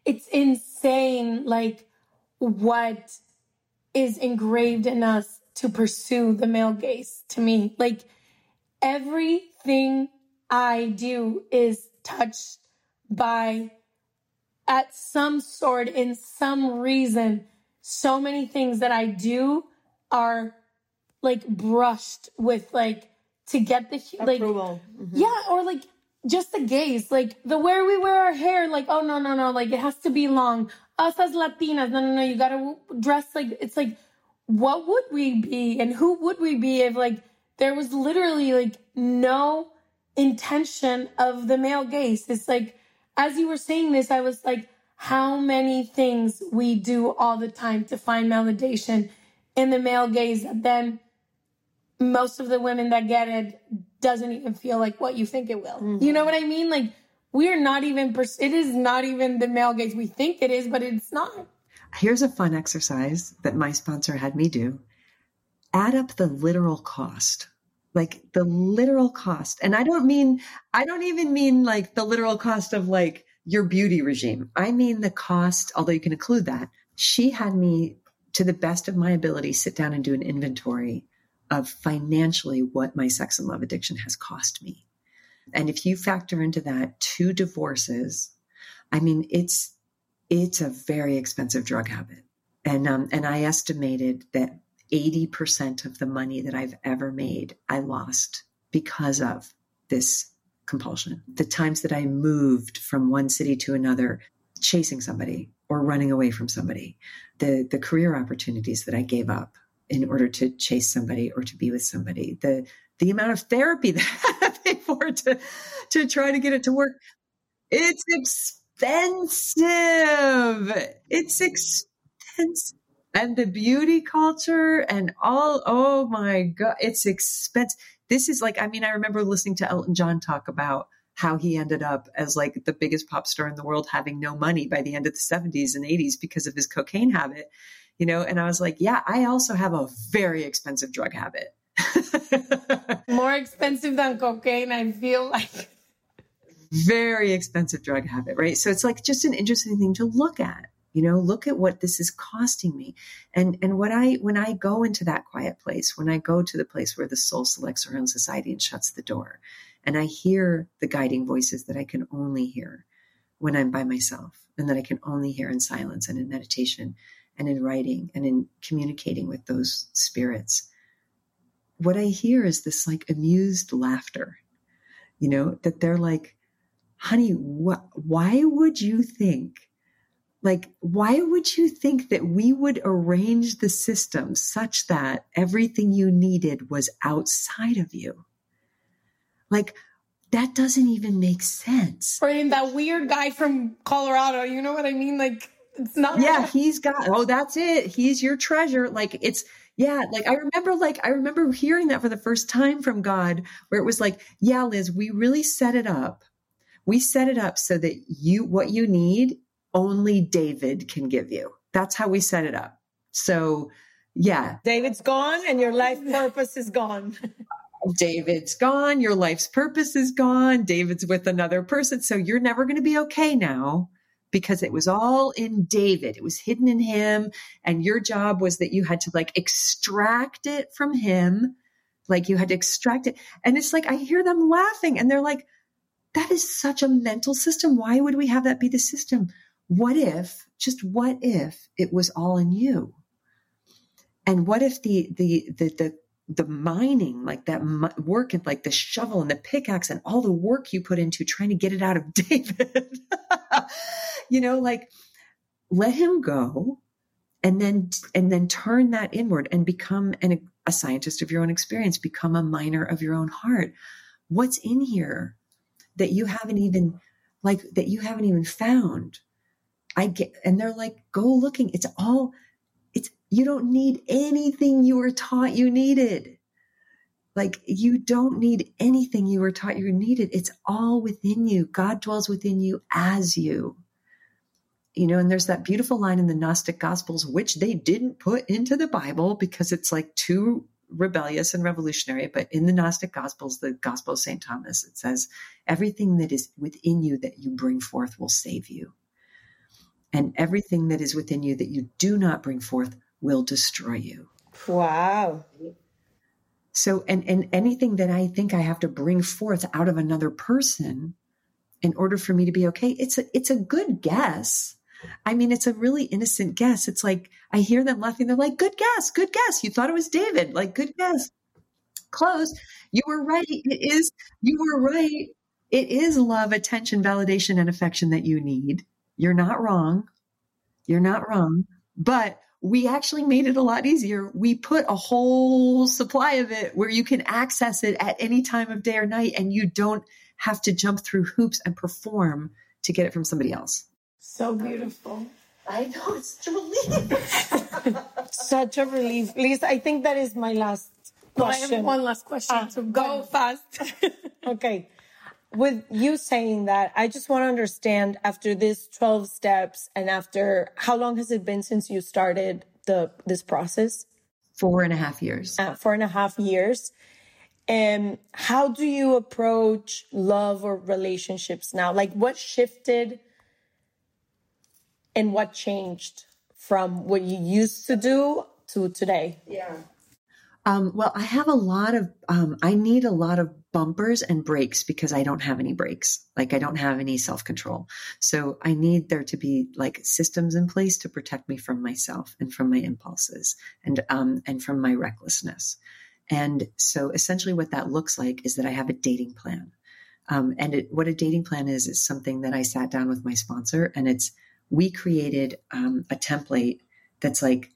It's insane, like what is engraved in us to pursue the male gaze to me. Like everything I do is touched by at some sort, in some reason, so many things that I do are like brushed with like to get the like Approval. Mm-hmm. yeah or like just the gaze like the way we wear our hair like oh no no no like it has to be long us as latinas no no no you gotta dress like it's like what would we be and who would we be if like there was literally like no intention of the male gaze it's like as you were saying this i was like how many things we do all the time to find validation in the male gaze that then most of the women that get it doesn't even feel like what you think it will. You know what I mean? Like we're not even it is not even the male gaze we think it is, but it's not. Here's a fun exercise that my sponsor had me do. Add up the literal cost. Like the literal cost. And I don't mean I don't even mean like the literal cost of like your beauty regime. I mean the cost, although you can include that. She had me to the best of my ability sit down and do an inventory of financially what my sex and love addiction has cost me. And if you factor into that two divorces, I mean it's it's a very expensive drug habit. And um, and I estimated that 80% of the money that I've ever made I lost because of this compulsion. The times that I moved from one city to another chasing somebody or running away from somebody, the the career opportunities that I gave up in order to chase somebody or to be with somebody, the the amount of therapy [LAUGHS] that For to to try to get it to work. It's expensive. It's expensive. And the beauty culture and all, oh my God, it's expensive. This is like, I mean, I remember listening to Elton John talk about how he ended up as like the biggest pop star in the world having no money by the end of the 70s and 80s because of his cocaine habit you know and i was like yeah i also have a very expensive drug habit [LAUGHS] More expensive than cocaine, I feel like. very expensive drug habit right? So it's like just an interesting thing to look at you know? Look at what this is costing me. And and what i when i go into that quiet place when i go to the place where the soul selects her own society and shuts the door and i hear the guiding voices that i can only hear when i'm by myself and that i can only hear in silence and in meditation and in writing and in communicating with those spirits what i hear is this like amused laughter you know that they're like honey wh- why would you think like why would you think that we would arrange the system such that everything you needed was outside of you? Like that doesn't even make sense. Or in that weird guy from Colorado, you know what I mean? Like it's not yeah he's got oh that's it. He's your treasure. Like it's yeah like i remember like i remember hearing that for the first time from god where it was like yeah liz we really set it up. We set it up so that you what you need only david can give you. That's how we set it up. So yeah. David's gone and your life purpose is gone. [LAUGHS] david's gone your life's purpose is gone david's with another person so you're never going to be okay now because it was all in David. It was hidden in him. And your job was that you had to like extract it from him. Like you had to extract it. And it's like, I hear them laughing and they're like, that is such a mental system. Why would we have that be the system? What if, just what if it was all in you? And what if the, the, the, the, the mining, like that work and like the shovel and the pickaxe and all the work you put into trying to get it out of [LAUGHS] David, [LAUGHS] you know, like let him go and then, and then turn that inward and become an, a scientist of your own experience, become a miner of your own heart. What's in here that you haven't even, like, that you haven't even found? I get, and they're like, go looking. It's all, it's, you don't need anything you were taught you needed. Like you don't need anything you were taught you needed. It's all within you. God dwells within you as you. You know, and there's that beautiful line in the Gnostic Gospels, which they didn't put into the Bible because it's like too rebellious and revolutionary. But in the Gnostic Gospels, the Gospel of St. Thomas, it says, everything that is within you that you bring forth will save you. And everything that is within you that you do not bring forth will destroy you. Wow. So, and, and anything that I think I have to bring forth out of another person in order for me to be okay, it's a, it's a good guess. I mean, it's a really innocent guess. It's like, I hear them laughing. They're like, good guess, good guess. You thought it was David. Like, good guess. Close. You were right. It is, you were right. It is love, attention, validation, and affection that you need. You're not wrong. You're not wrong. But we actually made it a lot easier. We put a whole supply of it where you can access it at any time of day or night and you don't have to jump through hoops and perform to get it from somebody else. So beautiful. I know it's such a relief. [LAUGHS] Such a relief. Lisa, I think that is my last Well, I question. have one last question, Ah, so go go fast. [LAUGHS] okay. With you saying that, I just want to understand after this 12 steps and after how long has it been since you started the this process? Four and a half years. Uh, four and a half years. And how do you approach love or relationships now? Like what shifted and what changed from what you used to do to today? Um, well, I have a lot of, um, I need a lot of bumpers and brakes because I don't have any brakes. Like I don't have any self control. So I need there to be like systems in place to protect me from myself and from my impulses and, um, and from my recklessness. And so essentially what that looks like is that I have a dating plan. Um, and it, what a dating plan is, is something that I sat down with my sponsor and it's, we created um, a template that's like,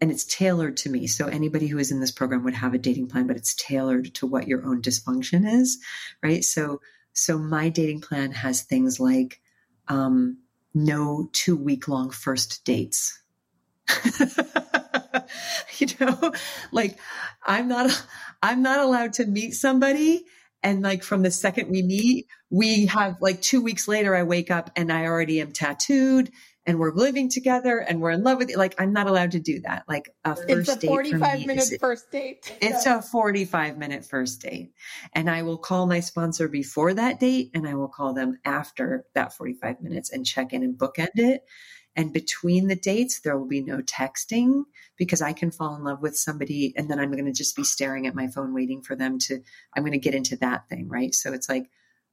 and it's tailored to me. So anybody who is in this program would have a dating plan, but it's tailored to what your own dysfunction is, right? So, so my dating plan has things like um, no two week long first dates. [LAUGHS] you know, like I'm not, I'm not allowed to meet somebody. And like from the second we meet, we have like two weeks later, I wake up and I already am tattooed and we're living together and we're in love with it. Like I'm not allowed to do that. Like a first It's a date for 45 me minute is- first date. it's a 45 minute first date. And I will call my sponsor before that date and I will call them after that 45 minutes and check in and bookend it. And between the dates, there will be no texting because I can fall in love with somebody and then I'm going to just be staring at my phone waiting for them to, I'm going to get into that thing, right? So it's like,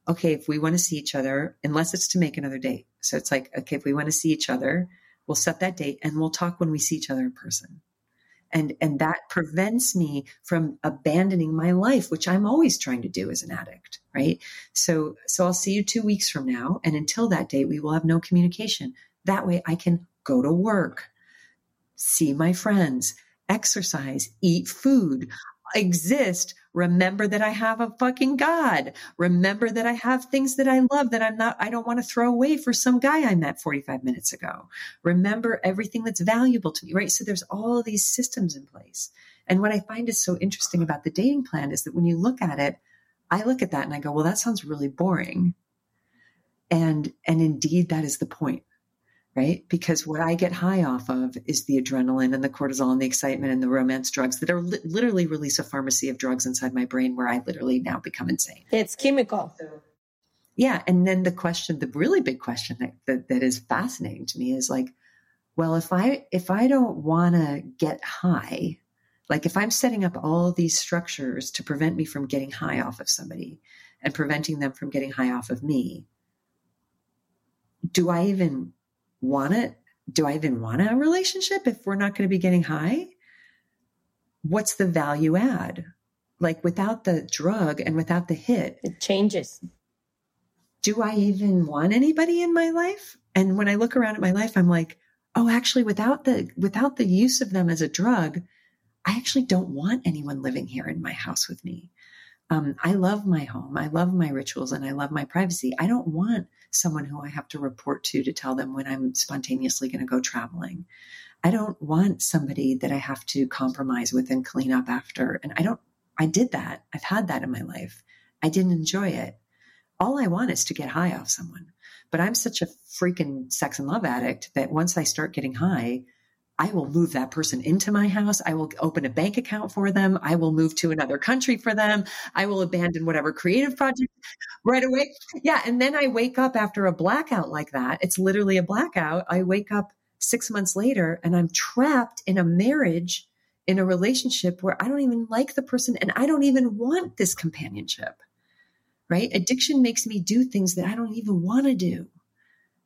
okay, if we want to see each other, unless it's to make another date. So it's like, okay, if we want to see each other, we'll set that date and we'll talk when we see each other in person and and that prevents me from abandoning my life which i'm always trying to do as an addict right so so i'll see you 2 weeks from now and until that date we will have no communication that way i can go to work see my friends exercise eat food exist remember that i have a fucking god remember that i have things that i love that i'm not i don't want to throw away for some guy i met 45 minutes ago remember everything that's valuable to me, right? So there's all these systems in place. And what I find is so interesting about the dating plan is that when you look at it, I look at that and I go, well, that sounds really boring. And, and indeed that is the point, right? Because what I get high off of is the adrenaline and the cortisol and the excitement and the romance drugs that are li- literally release a pharmacy of drugs inside my brain where I literally now become insane. It's chemical. Yeah. And then the question, the really big question that, that, that is fascinating to me is like, well, if I, if I don't want to get high, like if I'm setting up all these structures to prevent me from getting high off of somebody and preventing them from getting high off of me, do I even want it? Do I even want a relationship if we're not going to be getting high? What's the value add? Like without the drug and without the hit, It changes. do I even want anybody in my life? And when I look around at my life, I'm like, oh, actually, without the without the use of them as a drug, I actually don't want anyone living here in my house with me. Um, I love my home. I love my rituals and I love my privacy. I don't want someone who I have to report to to tell them when I'm spontaneously going to go traveling. I don't want somebody that I have to compromise with and clean up after. And I don't, I did that. I've had that in my life. I didn't enjoy it all I want is to get high off someone. But I'm such a freaking sex and love addict that once I start getting high, I will move that person into my house. I will open a bank account for them. I will move to another country for them. I will abandon whatever creative project right away. Yeah. And then I wake up after a blackout like that. It's literally a blackout. I wake up six months later and I'm trapped in a marriage, in a relationship where I don't even like the person and I don't even want this companionship. Right. Addiction makes me do things that I don't even want to do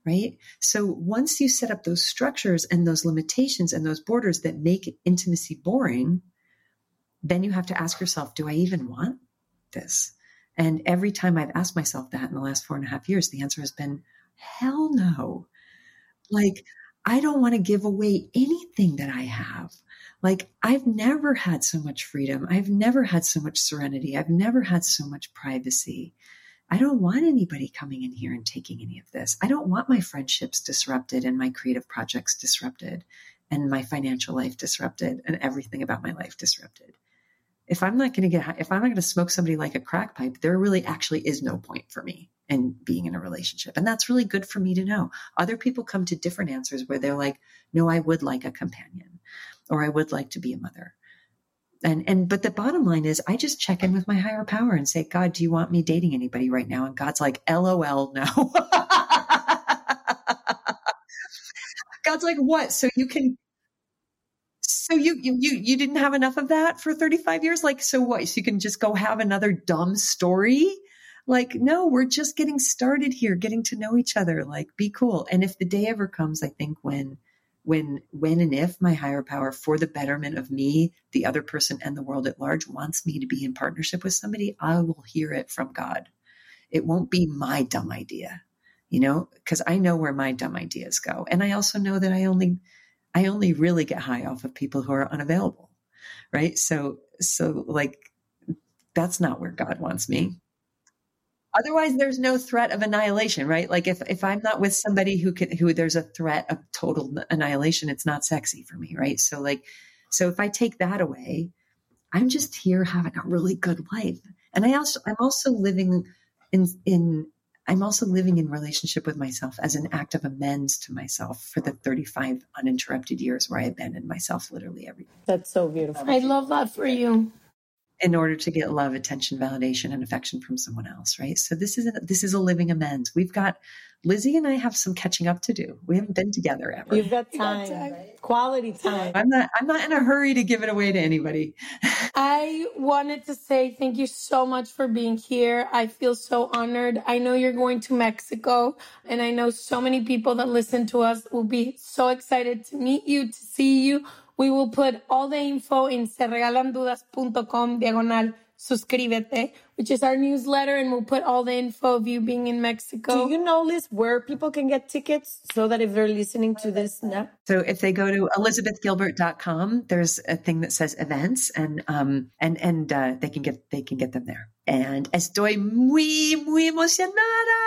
right? So once you set up those structures and those limitations and those borders that make intimacy boring, then you have to ask yourself, do I even want this? And every time I've asked myself that in the last four and a half years, the answer has been, hell no. Like, I don't want to give away anything that I have. Like, I've never had so much freedom. I've never had so much serenity. I've never had so much privacy. I don't want anybody coming in here and taking any of this. I don't want my friendships disrupted and my creative projects disrupted and my financial life disrupted and everything about my life disrupted. If I'm not going to get, if I'm not going to smoke somebody like a crack pipe, there really actually is no point for me in being in a relationship. And that's really good for me to know. Other people come to different answers where they're like, no, I would like a companion or I would like to be a mother and and but the bottom line is i just check in with my higher power and say god do you want me dating anybody right now? And god's like lol no. [LAUGHS] God's like what? So you can so you, you you you didn't have enough of that for 35 years? Like so what? So you can just go have another dumb story? Like no we're just getting started here getting to know each other. Like be cool. And if the day ever comes i think when when when and if my higher power for the betterment of me the other person and the world at large wants me to be in partnership with somebody i will hear it from god. It won't be my dumb idea you know because i know where my dumb ideas go. And i also know that i only i only really get high off of people who are unavailable right? So so like that's not where god wants me Otherwise, there's no threat of annihilation, right? Like if if I'm not with somebody who can who there's a threat of total annihilation, it's not sexy for me, right? So like, so if I take that away, I'm just here having a really good life, and I also I'm also living in in I'm also living in relationship with myself as an act of amends to myself for the 35 uninterrupted years where I abandoned myself literally every. That's so beautiful. I love that for you in order to get love, attention, validation, and affection from someone else, right? So this is a, this is a living amends. We've got Lizzie and I have some catching up to do. We haven't been together ever. You've got time, got time. quality time. I'm not I'm not in a hurry to give it away to anybody. [LAUGHS] I wanted to say thank you so much for being here. I feel so honored. I know you're going to Mexico, and I know so many people that listen to us will be so excited to meet you, to see you we will put all the info in serregalandudas.com diagonal suscríbete, which is our newsletter, and we'll put all the info of you being in Mexico. Do you know, Liz, where people can get tickets so that if they're listening to this now? So if they go to elizabethgilbert.com, there's a thing that says events, and um and and uh, they can get they can get them there. And estoy muy muy emocionada.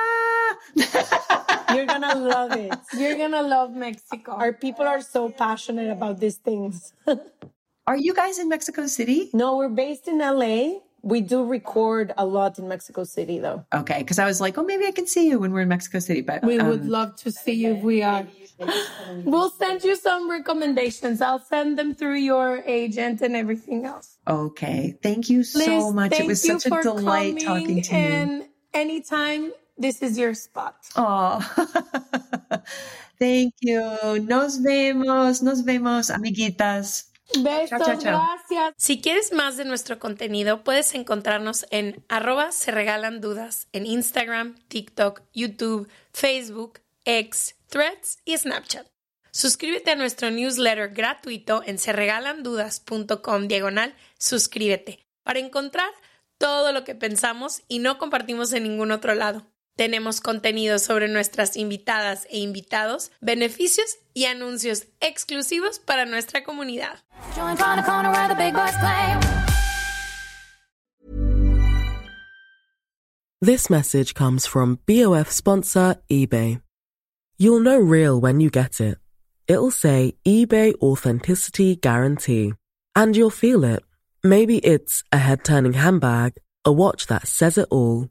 [LAUGHS] You're gonna love it. You're gonna love Mexico. Our people are so passionate about these things. [LAUGHS] are you guys in Mexico City? No, we're based in LA. We do record a lot in Mexico City, though. Okay, because I was like, oh, maybe I can see you when we're in Mexico City. But we um, would love to see you if we are. [GASPS] we'll send you some recommendations. I'll send them through your agent and everything else. Okay, thank you so Liz, much. It was such a delight talking to you. And anytime this is your spot. Oh, [LAUGHS] thank you. Nos vemos, nos vemos, amiguitas. Besos, chao, chao, chao. gracias. Si quieres más de nuestro contenido, puedes encontrarnos en arroba se regalan dudas en Instagram, TikTok, YouTube, Facebook, X, Threads y Snapchat. Suscríbete a nuestro newsletter gratuito en serregalandudas.com diagonal suscríbete para encontrar todo lo que pensamos y no compartimos en ningún otro lado. Tenemos contenido sobre nuestras invitadas e invitados, beneficios y anuncios exclusivos para nuestra comunidad. This message comes from BOF sponsor eBay. You'll know real when you get it. It'll say eBay Authenticity Guarantee. And you'll feel it. Maybe it's a head turning handbag, a watch that says it all